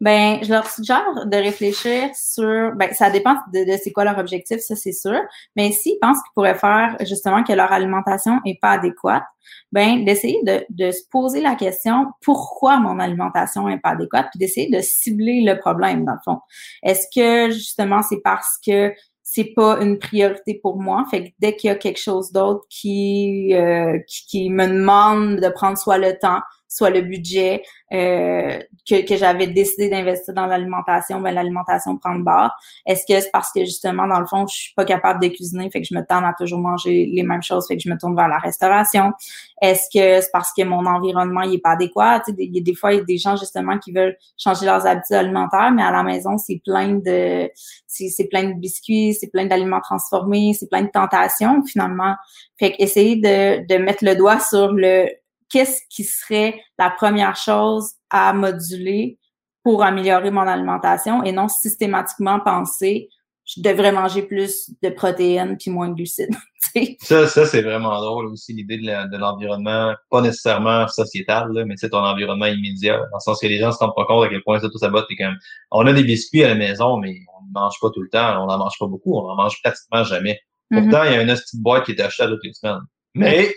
Ben, je leur suggère de réfléchir sur, ben, ça dépend de, de c'est quoi leur objectif, ça c'est sûr. Mais s'ils pensent qu'ils pourraient faire justement que leur alimentation est pas adéquate, ben, d'essayer de, de se poser la question pourquoi mon alimentation est pas adéquate, puis d'essayer de cibler le problème dans le fond. Est-ce que justement c'est parce que c'est pas une priorité pour moi? Fait que dès qu'il y a quelque chose d'autre qui, euh, qui, qui me demande de prendre soit le temps, soit le budget euh, que, que j'avais décidé d'investir dans l'alimentation, ben l'alimentation prend le bord. Est-ce que c'est parce que justement, dans le fond, je suis pas capable de cuisiner, fait que je me tente à toujours manger les mêmes choses, fait que je me tourne vers la restauration? Est-ce que c'est parce que mon environnement il est pas adéquat? Il y a des fois, il y a des gens justement qui veulent changer leurs habitudes alimentaires, mais à la maison, c'est plein de c'est plein de biscuits, c'est plein d'aliments transformés, c'est plein de tentations finalement. Fait que essayer de, de mettre le doigt sur le qu'est-ce qui serait la première chose à moduler pour améliorer mon alimentation et non systématiquement penser je devrais manger plus de protéines puis moins de glucides. <laughs> ça, ça c'est vraiment drôle aussi, l'idée de l'environnement, pas nécessairement sociétal, là, mais c'est ton environnement immédiat. Dans le sens que les gens se rendent pas compte à quel point ça tout ça botte. comme on a des biscuits à la maison, mais on ne mange pas tout le temps, on n'en mange pas beaucoup, on n'en mange pratiquement jamais. Mm-hmm. Pourtant, il y a une petite boîte qui est achetée à toutes les semaines. Mais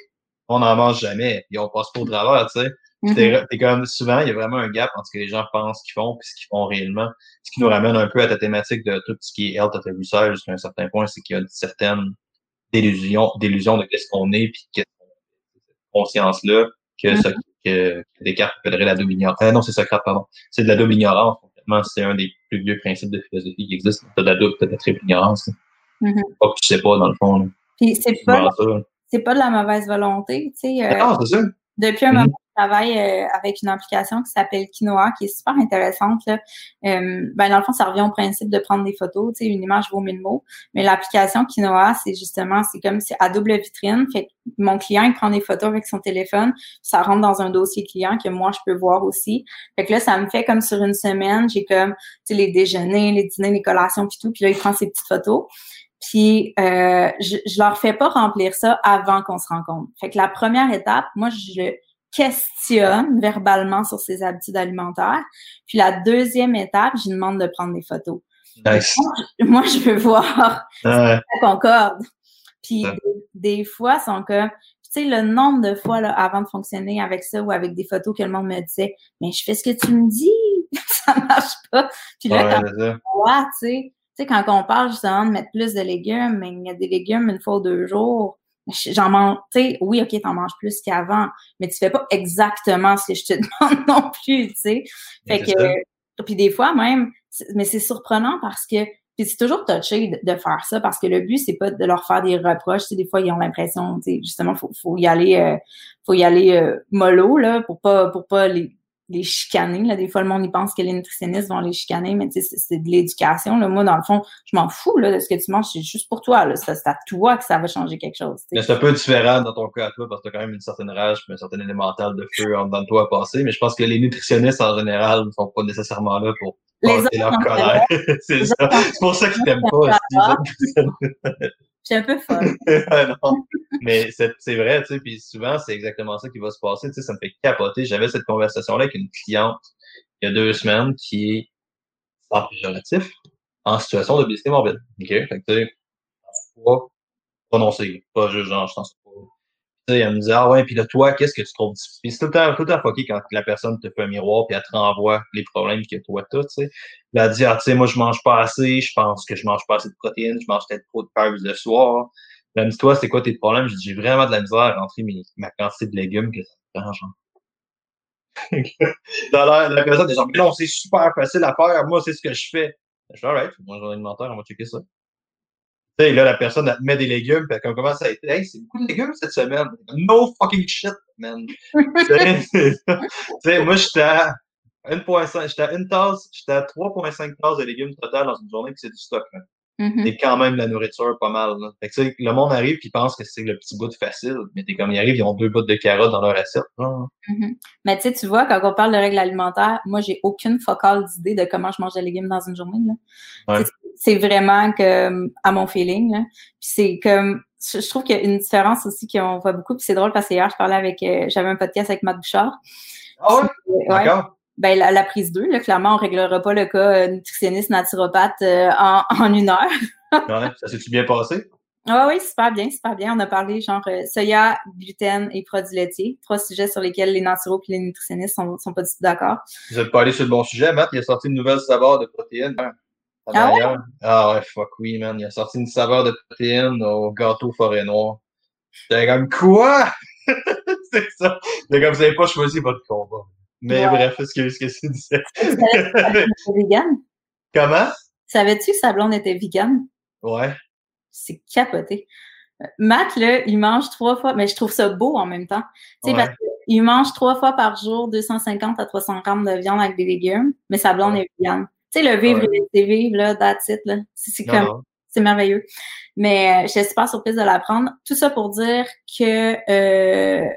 on n'en mange jamais, puis on passe pas au travers, tu sais. Mm comme souvent, il y a vraiment un gap entre ce que les gens pensent qu'ils font et ce qu'ils font réellement. Ce qui nous ramène un peu à ta thématique de tout ce qui est health at a jusqu'à un certain point, c'est qu'il y a une certaine délusion, délusion de qu'est-ce qu'on est, puis cette conscience-là, que, mm -hmm. que, que Descartes appellerait la double ignorance. Euh, non, c'est Socrate, pardon. C'est de la double ignorance, complètement. C'est un des plus vieux principes de philosophie qui existent. T'as de la double, t'as de la triple ignorance. Mm Pas que tu sais pas, dans le fond. Puis c'est pas, c'est pas de la mauvaise volonté, tu sais. Euh, c'est ça. Depuis un moment, je travaille euh, avec une application qui s'appelle Quinoa, qui est super intéressante. Là. Euh, ben, dans le fond, ça revient au principe de prendre des photos. Tu sais, une image vaut mille mots. Mais l'application Quinoa, c'est justement, c'est comme c'est à double vitrine. Fait que mon client, il prend des photos avec son téléphone. Ça rentre dans un dossier client que moi, je peux voir aussi. Fait que là, ça me fait comme sur une semaine. J'ai comme, tu sais, les déjeuners, les dîners, les collations, puis tout. Puis là, il prend ses petites photos. Puis euh, je, je leur fais pas remplir ça avant qu'on se rencontre. Fait que la première étape, moi, je le questionne verbalement sur ses habitudes alimentaires. Puis la deuxième étape, je demande de prendre des photos. Moi, je veux voir <laughs> si ça concorde. Puis des, fois, sont comme tu sais, le nombre de fois là, avant de fonctionner avec ça ou avec des photos que le monde me disait, mais je fais ce que tu me dis, <laughs> ça marche pas. Puis là, quand tu sais, sais, quand on parle justement de mettre plus de légumes, mais il y a des légumes une fois ou deux jours, j'en mange, tu sais, oui, ok, t'en manges plus qu'avant, mais tu fais pas exactement ce que je te <laughs> demande non plus, tu sais. Fait que, puis des fois même, mais c'est surprenant parce que, puis c'est toujours touché de, faire ça parce que le but c'est pas de leur faire des reproches, tu sais, des fois ils ont l'impression, tu sais, justement, faut, faut y aller, euh, faut y aller euh, mollo là, pour pas, pour pas les les chicaner. Là. Des fois, le monde, y pense que les nutritionnistes vont les chicaner, mais c'est de l'éducation. Moi, dans le fond, je m'en fous là, de ce que tu manges. C'est juste pour toi. C'est à toi que ça va changer quelque chose. Mais c'est un peu différent dans ton cas à toi, parce que tu as quand même une certaine rage et un certain élémental de feu en dedans de toi à passer. Mais je pense que les nutritionnistes, en général, ne sont pas nécessairement là pour passer leur colère. <laughs> c'est pour ça qu'ils t'aiment pas suis un peu folle. <laughs> Mais c'est vrai, tu sais, puis souvent, c'est exactement ça qui va se passer. Tu sais, ça me fait capoter. J'avais cette conversation-là avec une cliente il y a deux semaines qui est sans péjoratif, en situation d'obésité morbide. OK? Fait que, tu sais, pas pas juste genre, je pense elle me dit, ah ouais, puis là, toi, qu'est-ce que tu trouves difficile? c'est tout le temps, tout le temps fucké quand la personne te fait un miroir puis elle te renvoie les problèmes que toi t'as, tu sais. Elle dit, ah, tu sais, moi, je mange pas assez, je pense que je mange pas assez de protéines, je mange peut-être trop de carbs le soir. Elle me dit, toi, c'est quoi tes problèmes? Je dis, j'ai vraiment de la misère à rentrer mes, ma quantité de légumes que ça me prend, genre. <laughs> Dans la, la personne est genre, non, c'est super facile à faire, moi, c'est ce que je fais. Je dis, alright, mon journée alimentaire, on va checker ça. Tu sais, là, la personne, elle te met des légumes, puis elle commence à être, hey, c'est beaucoup de légumes cette semaine. No fucking shit, man. <laughs> tu sais, moi, j'étais à 1.5, j'étais à une tasse, j'étais à 3.5 tasses de légumes total dans une journée, puis c'est du stock, man. Mm-hmm. C'est quand même la nourriture pas mal. Là. Fait que, tu sais, le monde arrive et pense que c'est le petit bout de facile, mais t'es comme ils arrivent, ils ont deux bouts de carottes dans leur assiette. Mm-hmm. Mais tu sais, tu vois, quand on parle de règles alimentaires, moi j'ai aucune focale d'idée de comment je mange des légumes dans une journée. Là. C'est vraiment que à mon feeling. Là. Puis c'est comme je trouve qu'il y a une différence aussi qu'on voit beaucoup, puis c'est drôle parce que hier, je parlais avec euh, j'avais un podcast avec Matt Bouchard. Ah ouais? D'accord ben, la, prise 2, là, clairement, on réglera pas le cas euh, nutritionniste naturopathe euh, en, <laughs> en, une heure. ouais, ça s'est-tu bien passé? Ah oui, super bien, super bien. On a parlé genre euh, soya, gluten et produits laitiers. Trois sujets sur lesquels les naturaux et les nutritionnistes sont, sont pas du tout d'accord. Vous êtes pas allé sur le bon sujet, Matt. Il a sorti une nouvelle saveur de protéines. Ah ouais? Ah ouais, fuck oui, man. Il a sorti une saveur de protéines au gâteau forêt noire. T'es comme quoi? <laughs> c'est ça. T'es comme vous n'avez pas choisi votre combat. Mais bref, excuse, ce que tu disais? vegan? Comment? Savais-tu que sa blonde était vegan? Ouais. C'est capoté. Matt, là, il mange trois fois, mais je trouve ça beau en même temps. Tu sais, parce qu'il mange trois fois par jour 250 à 300 grammes de viande avec des légumes, mais sa blonde est vegan. Tu sais, le vivre ouais. et vivre, là, that's it, là. C'est comme, c'est merveilleux. Mais euh, je suis super surprise de l'apprendre. Tout ça pour dire que, euh,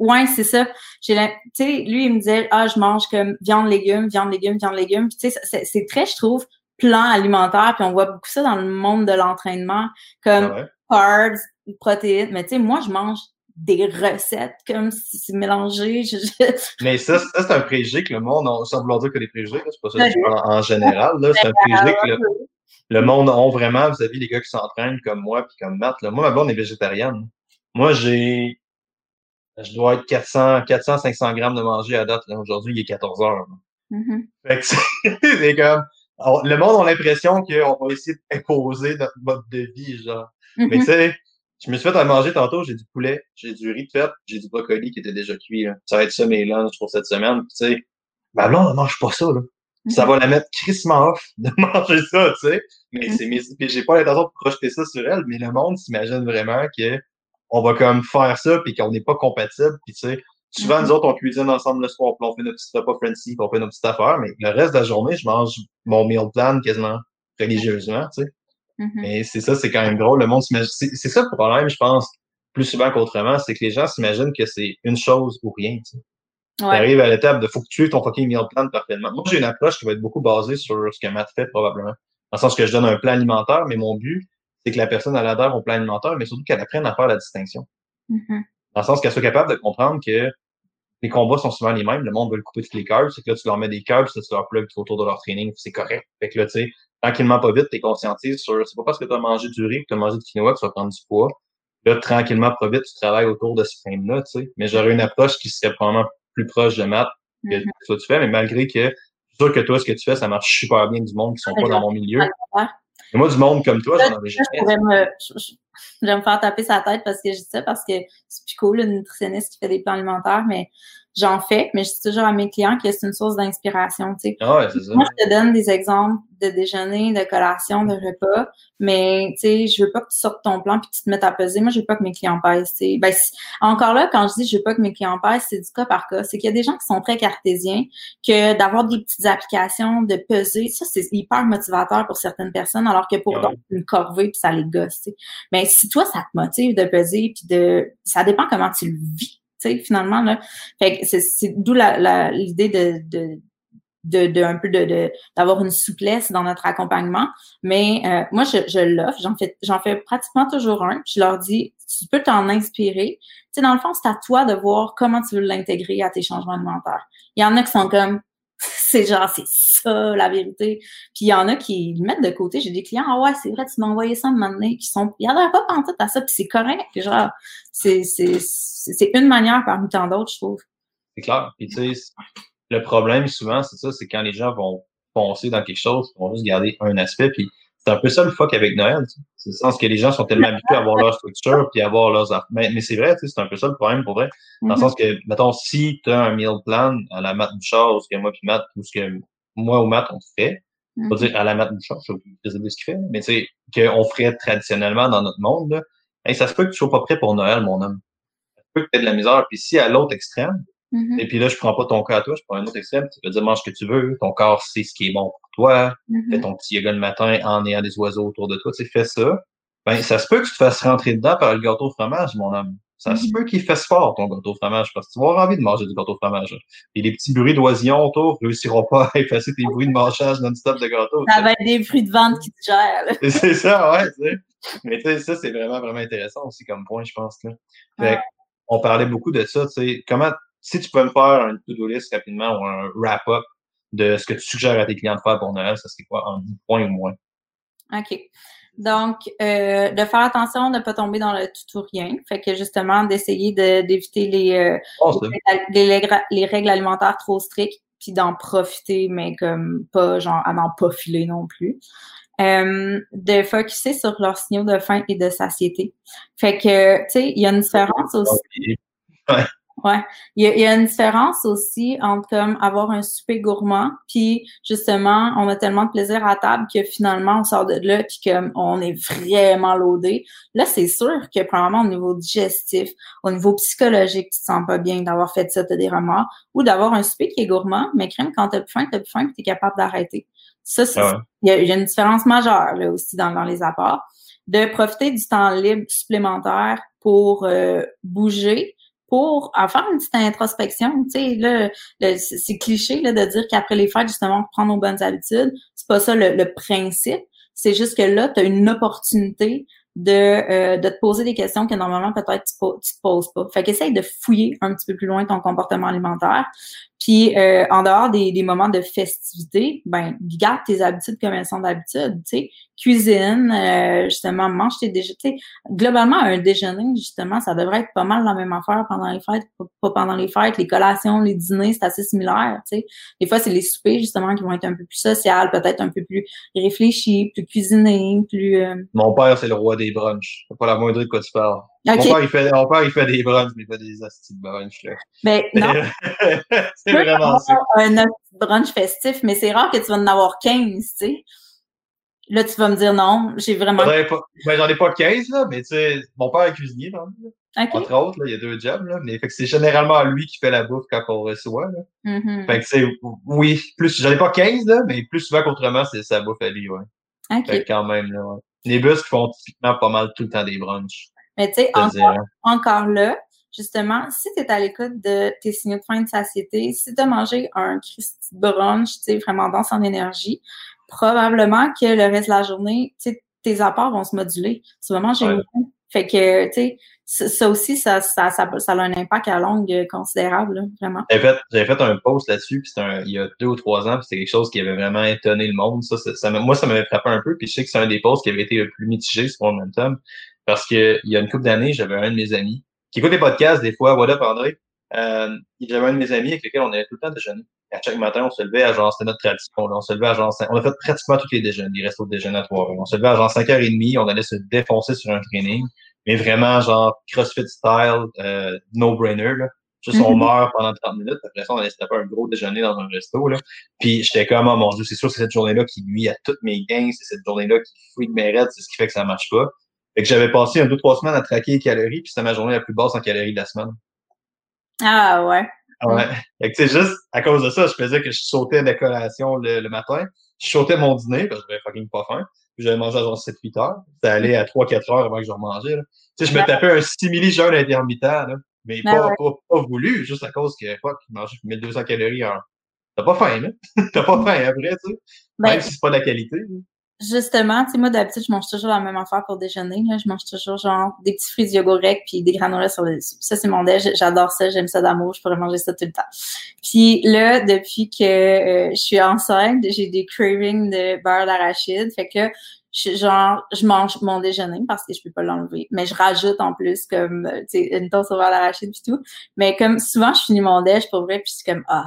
Ouais, c'est ça. J'ai tu sais, lui, il me disait, ah, je mange comme viande, légumes, viande, légumes, viande, légumes. Puis, tu sais, c'est très, je trouve, plan alimentaire. Puis, on voit beaucoup ça dans le monde de l'entraînement, comme ah carbs, protéines. Mais, tu sais, moi, je mange des recettes comme si c'est mélangé. <laughs> Mais ça, ça c'est un préjugé que le monde, on, sans vouloir dire que des préjugés, c'est pas ça en, en, général, c'est un préjugé que le, le monde a vraiment vis-à-vis des gars qui s'entraînent comme moi puis comme Matt. Là. Moi, ma blonde est végétarienne. Moi, j'ai je dois être 400, 400, 500 grammes de manger à date. Aujourd'hui, il est 14 heures. Mm-hmm. Fait que c'est <laughs> comme, le monde a l'impression qu'on va essayer d'imposer notre mode de vie, genre. Mais mm-hmm. tu sais, je me suis fait à manger tantôt, j'ai du poulet, j'ai du riz de fête, j'ai du brocoli qui était déjà cuit. Ça va être ça mes lunchs pour cette semaine. Tu sais, là, on ne mange pas ça, là. Ça mm-hmm. va la mettre crissement off <laughs> de manger ça, tu sais. Mais c'est mes... j'ai pas l'intention de projeter ça sur elle, mais le monde s'imagine vraiment que on va comme faire ça puis qu'on n'est pas compatible. Puis tu sais, souvent mm-hmm. nous autres on cuisine ensemble le soir, puis on fait notre petit repas fancy, puis on fait notre petite affaire, mais le reste de la journée, je mange mon meal plan quasiment religieusement, tu sais. Mm-hmm. Et c'est ça, c'est quand même drôle. Le monde s'imagine. C'est ça le problème, je pense, plus souvent qu'autrement, c'est que les gens s'imaginent que c'est une chose ou rien. Tu. Ouais. arrives à l'étape de faut que tu aies ton fucking meal plan parfaitement. Moi, j'ai une approche qui va être beaucoup basée sur ce que Matt fait probablement. Dans le sens que je donne un plan alimentaire, mais mon but, c'est que la personne elle adhère au plan alimentaire, mais surtout qu'elle apprenne à faire la distinction. Mm-hmm. Dans le sens qu'elle soit capable de comprendre que les combats sont souvent les mêmes. Le monde veut le couper toutes les carbs. C'est que là, tu leur mets des carbs, tu leur plugues autour de leur training, c'est correct. Fait que là, tu sais, tranquillement, pas vite, tu es conscientises sur, c'est pas parce que tu as mangé du riz, que tu as mangé du quinoa, que tu vas prendre du poids. Là, tranquillement, pas vite, tu travailles autour de ce frame-là, tu sais. Mais j'aurais une approche qui serait probablement plus proche de maths que mm-hmm. ce que tu fais, mais malgré que, je suis sûr que toi, ce que tu fais, ça marche super bien du monde qui sont pas dans mon milieu moi, du monde comme toi, j'en avais jamais. Je vais me faire taper sa tête parce que je dis ça, parce que c'est plus cool, le nutritionniste qui fait des plans alimentaires, mais j'en fais, mais je dis toujours à mes clients que c'est une source d'inspiration, tu sais. Ah ouais, c'est ça. Moi, je te donne des exemples de déjeuner, de collation, de repas, mais tu sais, je veux pas que tu sortes ton plan puis que tu te mettes à peser. Moi, je veux pas que mes clients pèsent, tu sais. Ben, encore là, quand je dis je veux pas que mes clients pèsent, c'est du cas par cas. C'est qu'il y a des gens qui sont très cartésiens, que d'avoir des petites applications, de peser, ça, c'est hyper motivateur pour certaines personnes, alors que pour d'autres, une corvée puis ça les gosse, tu sais. Mais si toi, ça te motive de peser puis de, ça dépend comment tu le vis sais, finalement, là. Fait c'est d'où l'idée de, de de, de, un peu de d'avoir une souplesse dans notre accompagnement. Mais euh, moi je, je l'offre. J'en fais j'en fais pratiquement toujours un. Je leur dis tu peux t'en inspirer. Tu sais dans le fond c'est à toi de voir comment tu veux l'intégrer à tes changements alimentaires il y en a qui sont comme c'est genre, c'est ça la vérité. Puis il y en a qui le mettent de côté. J'ai des clients, ah ouais, c'est vrai, tu m'as envoyé ça un moment donné, qui sont, ils n'adhèrent pas tout à ça, puis c'est correct. genre, c'est une manière parmi tant d'autres, je trouve. C'est clair. Puis tu sais, le problème souvent, c'est ça, c'est quand les gens vont foncer dans quelque chose, ils vont juste garder un aspect, puis c'est un peu ça le fuck avec Noël. C'est le sens que les gens sont tellement habitués à avoir leur structure puis à avoir leurs mais, mais c'est vrai, c'est un peu ça le problème pour vrai. Dans le mm-hmm. sens que, mettons, si tu as un meal plan à la mat Bouchard, ou ce que moi puis Matt, ou ce que moi ou Matt on fait, mm -hmm. dire à la mat Bouchard, je sais pas ce qu'il fait, mais tu sais, qu'on ferait traditionnellement dans notre monde, là, ça se peut que tu sois pas prêt pour Noël, mon homme. Ça se peut que tu aies de la misère. Puis si à l'autre extrême, Mm-hmm. Et puis là, je prends pas ton cas à toi, je prends un autre extrême. Tu veux dire, mange ce que tu veux. Ton corps sait ce qui est bon pour toi. Mm-hmm. Fais ton petit yoga le matin en ayant des oiseaux autour de toi. Tu sais, fais ça. Ben, ça se peut que tu te fasses rentrer dedans par le gâteau au fromage, mon homme. Ça se mm-hmm. peut qu'il fasse fort, ton gâteau au fromage, parce que tu vas avoir envie de manger du gâteau au fromage. Et les petits bruits d'oisillons autour réussiront pas à effacer tes bruits de manchage non-stop de gâteau. Ça va être des fruits de vente qui te gèrent. C'est ça, ouais, tu sais. Mais tu sais, ça, c'est vraiment, vraiment intéressant aussi comme point, je pense. Là. Fait, On parlait beaucoup de ça, tu sais. Comment si tu peux me faire un to-do list rapidement ou un wrap-up de ce que tu suggères à tes clients de faire pour Noël, ça serait quoi en 10 points ou moins? OK. Donc, euh, de faire attention de ne pas tomber dans le tout ou rien. Fait que justement, d'essayer d'éviter les, euh, oh, les, les, règles alimentaires trop strictes, puis d'en profiter, mais comme pas genre à n'en pas filer non plus. Euh, de focuser sur leurs signaux de faim et de satiété. Fait que, tu sais, il y a une différence aussi. Ouais, il y, a, une différence aussi entre comme avoir un souper gourmand, puis justement, on a tellement de plaisir à table que finalement on sort de là puis qu'on est vraiment loadé. Là, c'est sûr que probablement au niveau digestif, au niveau psychologique, tu te sens pas bien d'avoir fait ça, t'as des remords, ou d'avoir un souper qui est gourmand, mais crème quand t'as plus faim, t'as plus faim, t'es capable d'arrêter. Ça, c'est, ah il, y a, une différence majeure là aussi dans, dans les apports. De profiter du temps libre supplémentaire pour euh, bouger, pour en faire une petite introspection. Tu sais, là, c'est cliché là, de dire qu'après les fêtes, justement, prendre nos bonnes habitudes. C'est pas ça le, principe. C'est juste que là, tu as une opportunité de, euh, de te poser des questions que normalement peut-être tu, tu te poses pas. Fait qu'essaye de fouiller un petit peu plus loin ton comportement alimentaire. Puis euh, en dehors des, des, moments de festivité, ben garde tes habitudes comme elles sont d'habitude, tu sais, cuisine, euh, justement, mange tes déjeuners. Globalement, un déjeuner, justement, ça devrait être pas mal la même affaire pendant les fêtes, pas pendant les fêtes. Les collations, les dîners, c'est assez similaire, tu sais. Des fois, c'est les soupers, justement, qui vont être un peu plus social, peut-être un peu plus réfléchis, plus cuisinés, plus... Euh, Mon père, c'est le roi des brunchs. C'est pas la moindre de quoi tu parles. Mon, père, il fait, mon père, il fait des brunchs, mais pas des hosties de brunch, là. Ben, <laughs> non. c'est vraiment ça. Un brunch festif, mais c'est rare que tu vas en avoir 15, tu sais. Là, tu vas me dire non, j'ai vraiment. Ben, j'en ai pas 15, là, mais tu sais, mon père est cuisinier, là. Entre autres, là, il y a deux jobs, là. Mais c'est généralement lui qui fait la bouffe quand on reçoit, là. Mm-hmm. Fait que c'est, oui, plus, j'en ai pas 15, là, mais plus souvent qu'autrement, c'est sa bouffe à lui, ouais. Fait que quand même, là, ouais. Les bus qui font typiquement pas mal tout le temps des brunchs. Mais tu sais, encore, encore là, justement, si tu es à l'écoute de tes signaux de faim de satiété, si tu as mangé un Christy brunch, tu sais, vraiment dense en énergie, probablement que le reste de la journée, tes apports vont se moduler. Tu vas manger ouais. Fait que, tu sais, ça aussi, ça, ça, ça, ça, a un impact à longue considérable, vraiment. J'avais fait, j'avais fait un post là-dessus, puis c'était il y a deux ou trois ans, puis c'était quelque chose qui avait vraiment étonné le monde. Ça, ça, moi, ça m'avait frappé un peu, puis je sais que c'est un des posts qui avait été le plus mitigé sur momentum, parce que il y a une couple d'années, j'avais un de mes amis qui écoute des podcasts des fois, voilà, André? Euh, j'avais un de mes amis avec lequel on allait tout le temps déjeuner à chaque matin, on se levait à genre, c'était notre tradition, on se levait à genre, on a fait pratiquement tous les déjeuners, les restos de déjeuner à trois heures. On se levait à genre 5h30, on allait se défoncer sur un training, mais vraiment genre CrossFit style, euh, no-brainer, là. Juste, on mm-hmm. meurt pendant 30 minutes. Après ça, on allait se taper un gros déjeuner dans un resto, là. Puis, j'étais comme, oh mon Dieu, c'est sûr que c'est cette journée-là qui nuit à toutes mes gains. C'est cette journée-là qui freak mes raids. C'est ce qui fait que ça marche pas. Fait que j'avais passé un, deux, trois semaines à traquer les calories, puis c'était ma journée la plus basse en calories de la semaine. Ah, ouais. Ouais. Fait que c'est juste à cause de ça, je faisais que je sautais la collation le, matin. Je sautais mon dîner parce que j'avais fucking pas faim. Puis j'avais mangé à genre 7-8 heures. Ça allait à 3-4 heures avant que je remangeais. Là. Tu sais, je me tapais un simili jeûne intermittent, là. Mais pas, pas, pas, voulu, juste à cause que fuck, je mangeais 1200 calories en. T'as pas faim, là. <laughs> T'as pas faim après, tu sais. Même si c'est pas de la qualité. Justement, tu sais, moi, d'habitude, je mange toujours la même affaire pour déjeuner. Là. Je mange toujours, genre, des petits fruits de yogourt puis des granolas sur le dessus. Ça, c'est mon déj. J'adore ça. J'aime ça d'amour. Je pourrais manger ça tout le temps. Puis là, depuis que euh, je suis enceinte, j'ai des cravings de beurre d'arachide. Fait que je, genre, je mange mon déjeuner parce que je peux pas l'enlever. Mais je rajoute en plus comme, tu sais, une toast au beurre d'arachide puis tout. Mais comme souvent, je finis mon déj pour vrai puis suis comme, ah,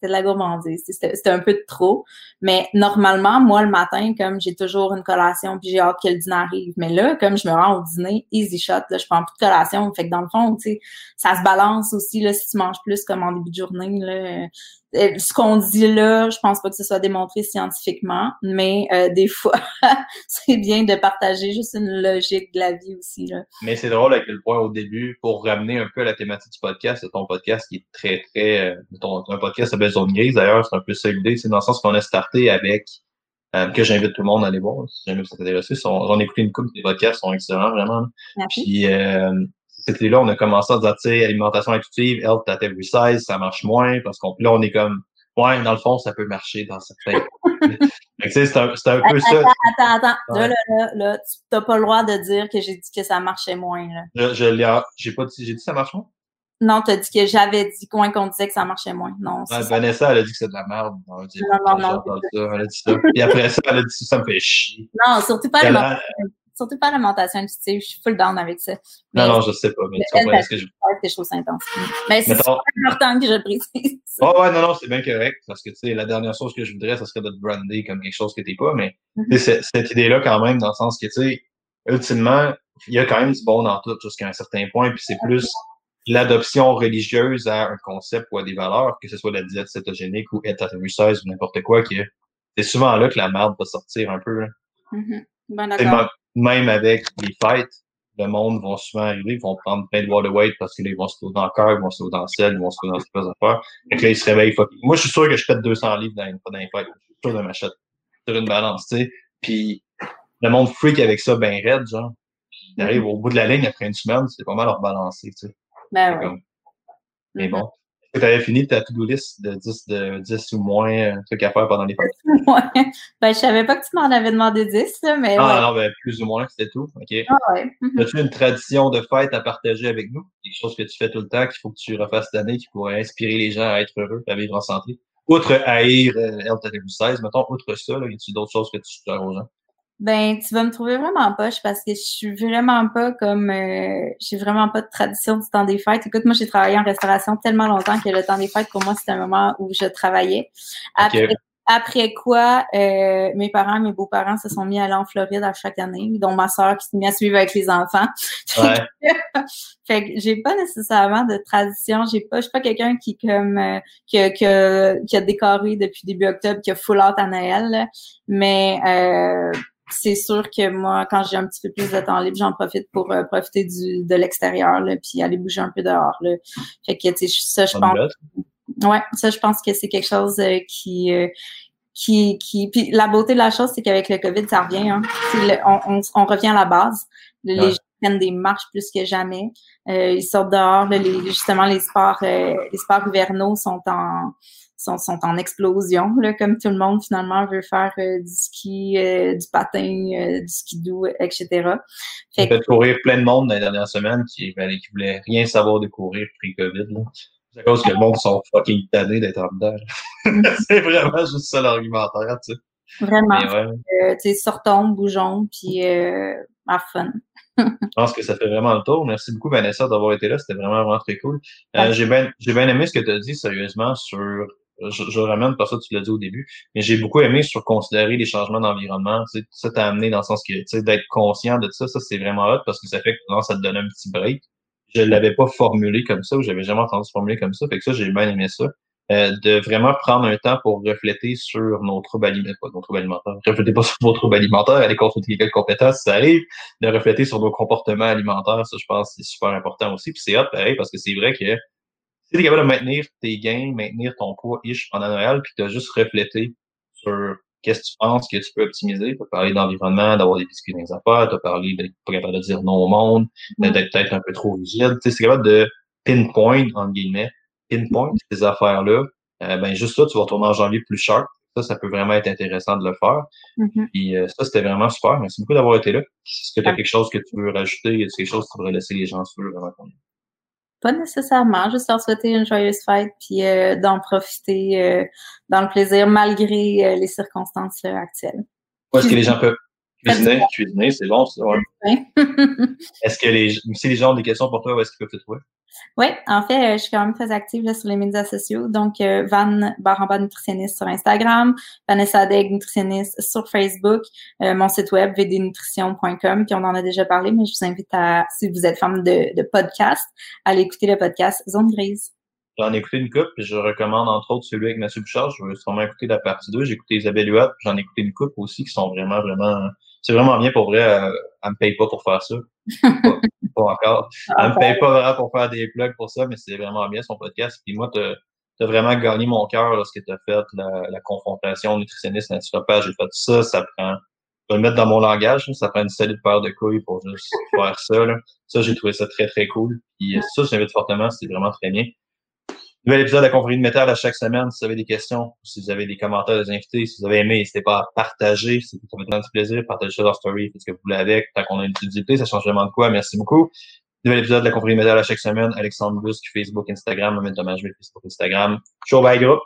c'était de la gourmandise. C'était un peu de trop. Mais normalement, moi, le matin, comme j'ai toujours une collation, puis j'ai hâte que le dîner arrive. Mais là, comme je me rends au dîner, easy shot, là, je prends plus de collation. Fait que dans le fond, tu sais, ça se balance aussi, là, si tu manges plus comme en début de journée, là. Euh, ce qu'on dit là, je pense pas que ce soit démontré scientifiquement, mais euh, des fois, <laughs> c'est bien de partager juste une logique de la vie aussi. Là. Mais c'est drôle à quel point au début, pour ramener un peu à la thématique du podcast, c'est ton podcast qui est très, très... Euh, ton, un podcast Zone Grise, d'ailleurs, c'est un peu ça l'idée, c'est dans le sens qu'on a starté avec, que j'invite tout le monde à aller voir, si jamais vous êtes intéressé. J'en ai écouté une couple, des podcasts sont excellents, vraiment. Merci. Puis, cette là on a commencé à dire, tu sais, alimentation intuitive, health at every size, ça marche moins, parce qu'on là, on est comme, ouais, dans le fond, ça peut marcher dans <laughs> sais, c'est un, un, peu ça. Attends, attends, là, là, là, là, tu n'as pas le droit de dire que j'ai dit que ça marchait moins, là. Je, je l'ai, j'ai pas dit, j'ai dit que ça marche moins? Non, tu as dit que j'avais dit qu'on disait que ça marchait moins. Non. Ouais, Vanessa, elle a dit que c'est de la merde. Non, non, non. non elle a dit ça. Et après ça, elle a dit ça, ça me fait chier. Non, surtout pas surtout pas l'alimentation intuitive. Je suis full down avec ça. non, non, je sais pas, mais, tu comprends ce que je veux dire. je trouve ça intense. Mais c'est important que je précise. Oh, ouais, non, non, c'est bien correct, parce que, tu sais, la dernière chose que je voudrais, ce serait de te brander comme quelque chose que t'es pas, mais, mm cette idée-là, quand même, dans le sens que, tu sais, ultimement, il y a quand même du bon dans tout jusqu'à un certain point, puis c'est plus l'adoption religieuse à un concept ou à des valeurs, que ce soit la diète cétogénique ou être ou n'importe quoi, que c'est souvent là que la merde va sortir un peu. Là. Mm -hmm même avec les fêtes, le monde va souvent arriver, ils vont prendre plein de water weight parce qu'ils vont se trouver dans le cœur, ils vont se trouver dans le sel, ils vont se trouver dans ces affaires. Et là, ils se réveillent. Moi, je suis sûr que je pète 200 livres dans, dans les fêtes. Je suis sûr de m'acheter sur une balance, tu sais. Puis, le monde freak avec ça, ben raide, genre. Ils arrivent au bout de la ligne après une semaine, c'est pas mal leur balancer, tu sais. Ben oui. Mais mm-hmm. bon que tu avais fini ta to-do list de 10, de 10 ou moins euh, trucs à faire pendant les fêtes? Ouais. Ben, je savais pas que tu m'en avais demandé 10, là, mais. Ah, non, ben, plus ou moins, c'était tout. OK. Ah, ouais. Mm-hmm. As-tu une tradition de fête à partager avec nous? Quelque chose que tu fais tout le temps, qu'il faut que tu refasses cette année, qui pourrait inspirer les gens à être heureux, à vivre en santé? Outre haïr euh, Health 16, mettons, outre ça, là, y a-t-il d'autres choses que tu suggères aux gens? Ben, tu vas me trouver vraiment poche parce que je suis vraiment pas comme euh, j'ai vraiment pas de tradition du temps des fêtes. Écoute, moi j'ai travaillé en restauration tellement longtemps que le temps des fêtes pour moi c'était un moment où je travaillais. Après, après quoi, euh, mes parents, mes beaux-parents se sont mis à aller en Floride à chaque année, dont ma soeur qui s'est mise à suivre avec les enfants. Ouais. <laughs> fait que j'ai pas nécessairement de tradition. J'ai pas, je suis pas quelqu'un qui comme euh, qui, a, qui, a, qui, a, décoré depuis début octobre, qui a full out à Noël. Mais euh, c'est sûr que moi, quand j'ai un petit peu plus de temps libre, j'en profite pour euh, profiter du, de l'extérieur, puis aller bouger un peu dehors. Là. Fait que, tu sais, ça, je pense. Ouais, ça, je pense que c'est quelque chose euh, qui, euh, qui, qui. Puis la beauté de la chose, c'est qu'avec le COVID, ça revient. Hein. on, on, on, revient à la base. Les gens prennent des marches plus que jamais. ils sortent dehors. les, justement, les sports, les sports hivernaux sont en sont, sont en explosion, là, comme tout le monde finalement veut faire euh, du ski, euh, du patin, euh, du ski doux, etc. Fait fait courir plein de monde dans les dernières semaines qui, ben, qui voulaient rien savoir de courir pré-COVID. C'est à cause que le monde sont fucking tannés d'être en dedans. <laughs> c'est vraiment juste ça l'argumentaire, tu sais. Vraiment. Ouais. tu sais, sortons, bougeons, puis à fun. je pense que ça fait vraiment le tour. Merci beaucoup, Vanessa, d'avoir été là. C'était vraiment, vraiment très cool. Euh, j'ai bien j'ai bien aimé ce que tu as dit, sérieusement, sur je, je ramène par ça, tu l'as dit au début, mais j'ai beaucoup aimé sur considérer les changements d'environnement. Ça t'a amené dans le sens que, d'être conscient de ça, ça c'est vraiment hot parce que ça fait que ça te donne un petit break. Je l'avais pas formulé comme ça ou j'avais jamais entendu formuler comme ça. Fait que ça, j'ai bien aimé ça. Euh, de vraiment prendre un temps pour refléter sur nos troubles alimentaires, pas nos troubles alimentaires, refléter pas <laughs> sur vos troubles alimentaires, aller consulter quelques compétences ça arrive, de refléter sur nos comportements alimentaires, ça je pense c'est super important aussi. Puis c'est hot pareil parce que c'est vrai que si tu es capable de maintenir tes gains, maintenir ton poids ish pendant Noël, puis tu as juste reflété sur qu'est-ce que tu penses que tu peux optimiser. Tu as parlé d'environnement, d'avoir des biscuits dans les affaires, tu as parlé d'être pas capable de dire non au monde, mm. d'être peut-être un peu trop rigide. Tu c'est capable de pinpoint, entre guillemets, pinpoint ces affaires-là. Euh, ben juste ça, tu vas retourner en janvier plus sharp. ça, ça peut vraiment être intéressant de le faire. Mm-hmm. Puis euh, ça, c'était vraiment super. Merci beaucoup d'avoir été là. Est-ce que tu as quelque chose que tu veux rajouter? A quelque chose que tu voudrais laisser les gens sur qu'on pas nécessairement, juste leur souhaiter une joyeuse fête puis euh, d'en profiter euh, dans le plaisir malgré euh, les circonstances actuelles. Cuisiner? Cuisiner, c'est bon, ça. Ouais. <laughs> Est-ce que les, si les gens ont des questions pour toi, où est-ce qu'ils peuvent te trouver? Oui, en fait, euh, je suis quand même très active là, sur les médias sociaux. Donc, euh, Van Baramba Nutritionniste sur Instagram, Vanessa Deg Nutritionniste sur Facebook, euh, mon site web vdnutrition.com, puis on en a déjà parlé, mais je vous invite à, si vous êtes fan de, de podcast, à aller écouter le podcast Zone Grise. J'en ai écouté une coupe, puis je recommande entre autres celui avec Mathieu Bouchard. Je veux sûrement écouter la partie 2. J'ai écouté Isabelle Huot, j'en ai écouté une coupe aussi qui sont vraiment, vraiment. C'est vraiment bien pour vrai. Euh, elle me paye pas pour faire ça. pas, <laughs> encore. Elle me paye pas vraiment pour faire des plugs pour ça, mais c'est vraiment bien son podcast. Puis moi, t'as as vraiment gagné mon cœur lorsque tu as fait la, la confrontation nutritionniste naturopathe. J'ai fait ça, ça prend. Je vais le mettre dans mon langage, ça prend une solide paire de couilles pour juste faire ça. Là. Ça, j'ai trouvé ça très, très cool. Puis ça, j'invite fortement, c'est vraiment très bien. Nouvel épisode de la confrérie de métal à chaque semaine. Si vous avez des questions, si vous avez des commentaires des invités, si vous avez aimé, n'hésitez pas à partager. Ça fait vraiment du plaisir. Partagez ça dans story. Faites ce que vous voulez avec. Tant qu'on a une utilité, ça change vraiment de quoi. Merci beaucoup. Nouvel épisode de la confrérie de métal à chaque semaine. Alexandre Busque, Facebook, Instagram. Mohamed Dommage, Facebook, Instagram. Show by group.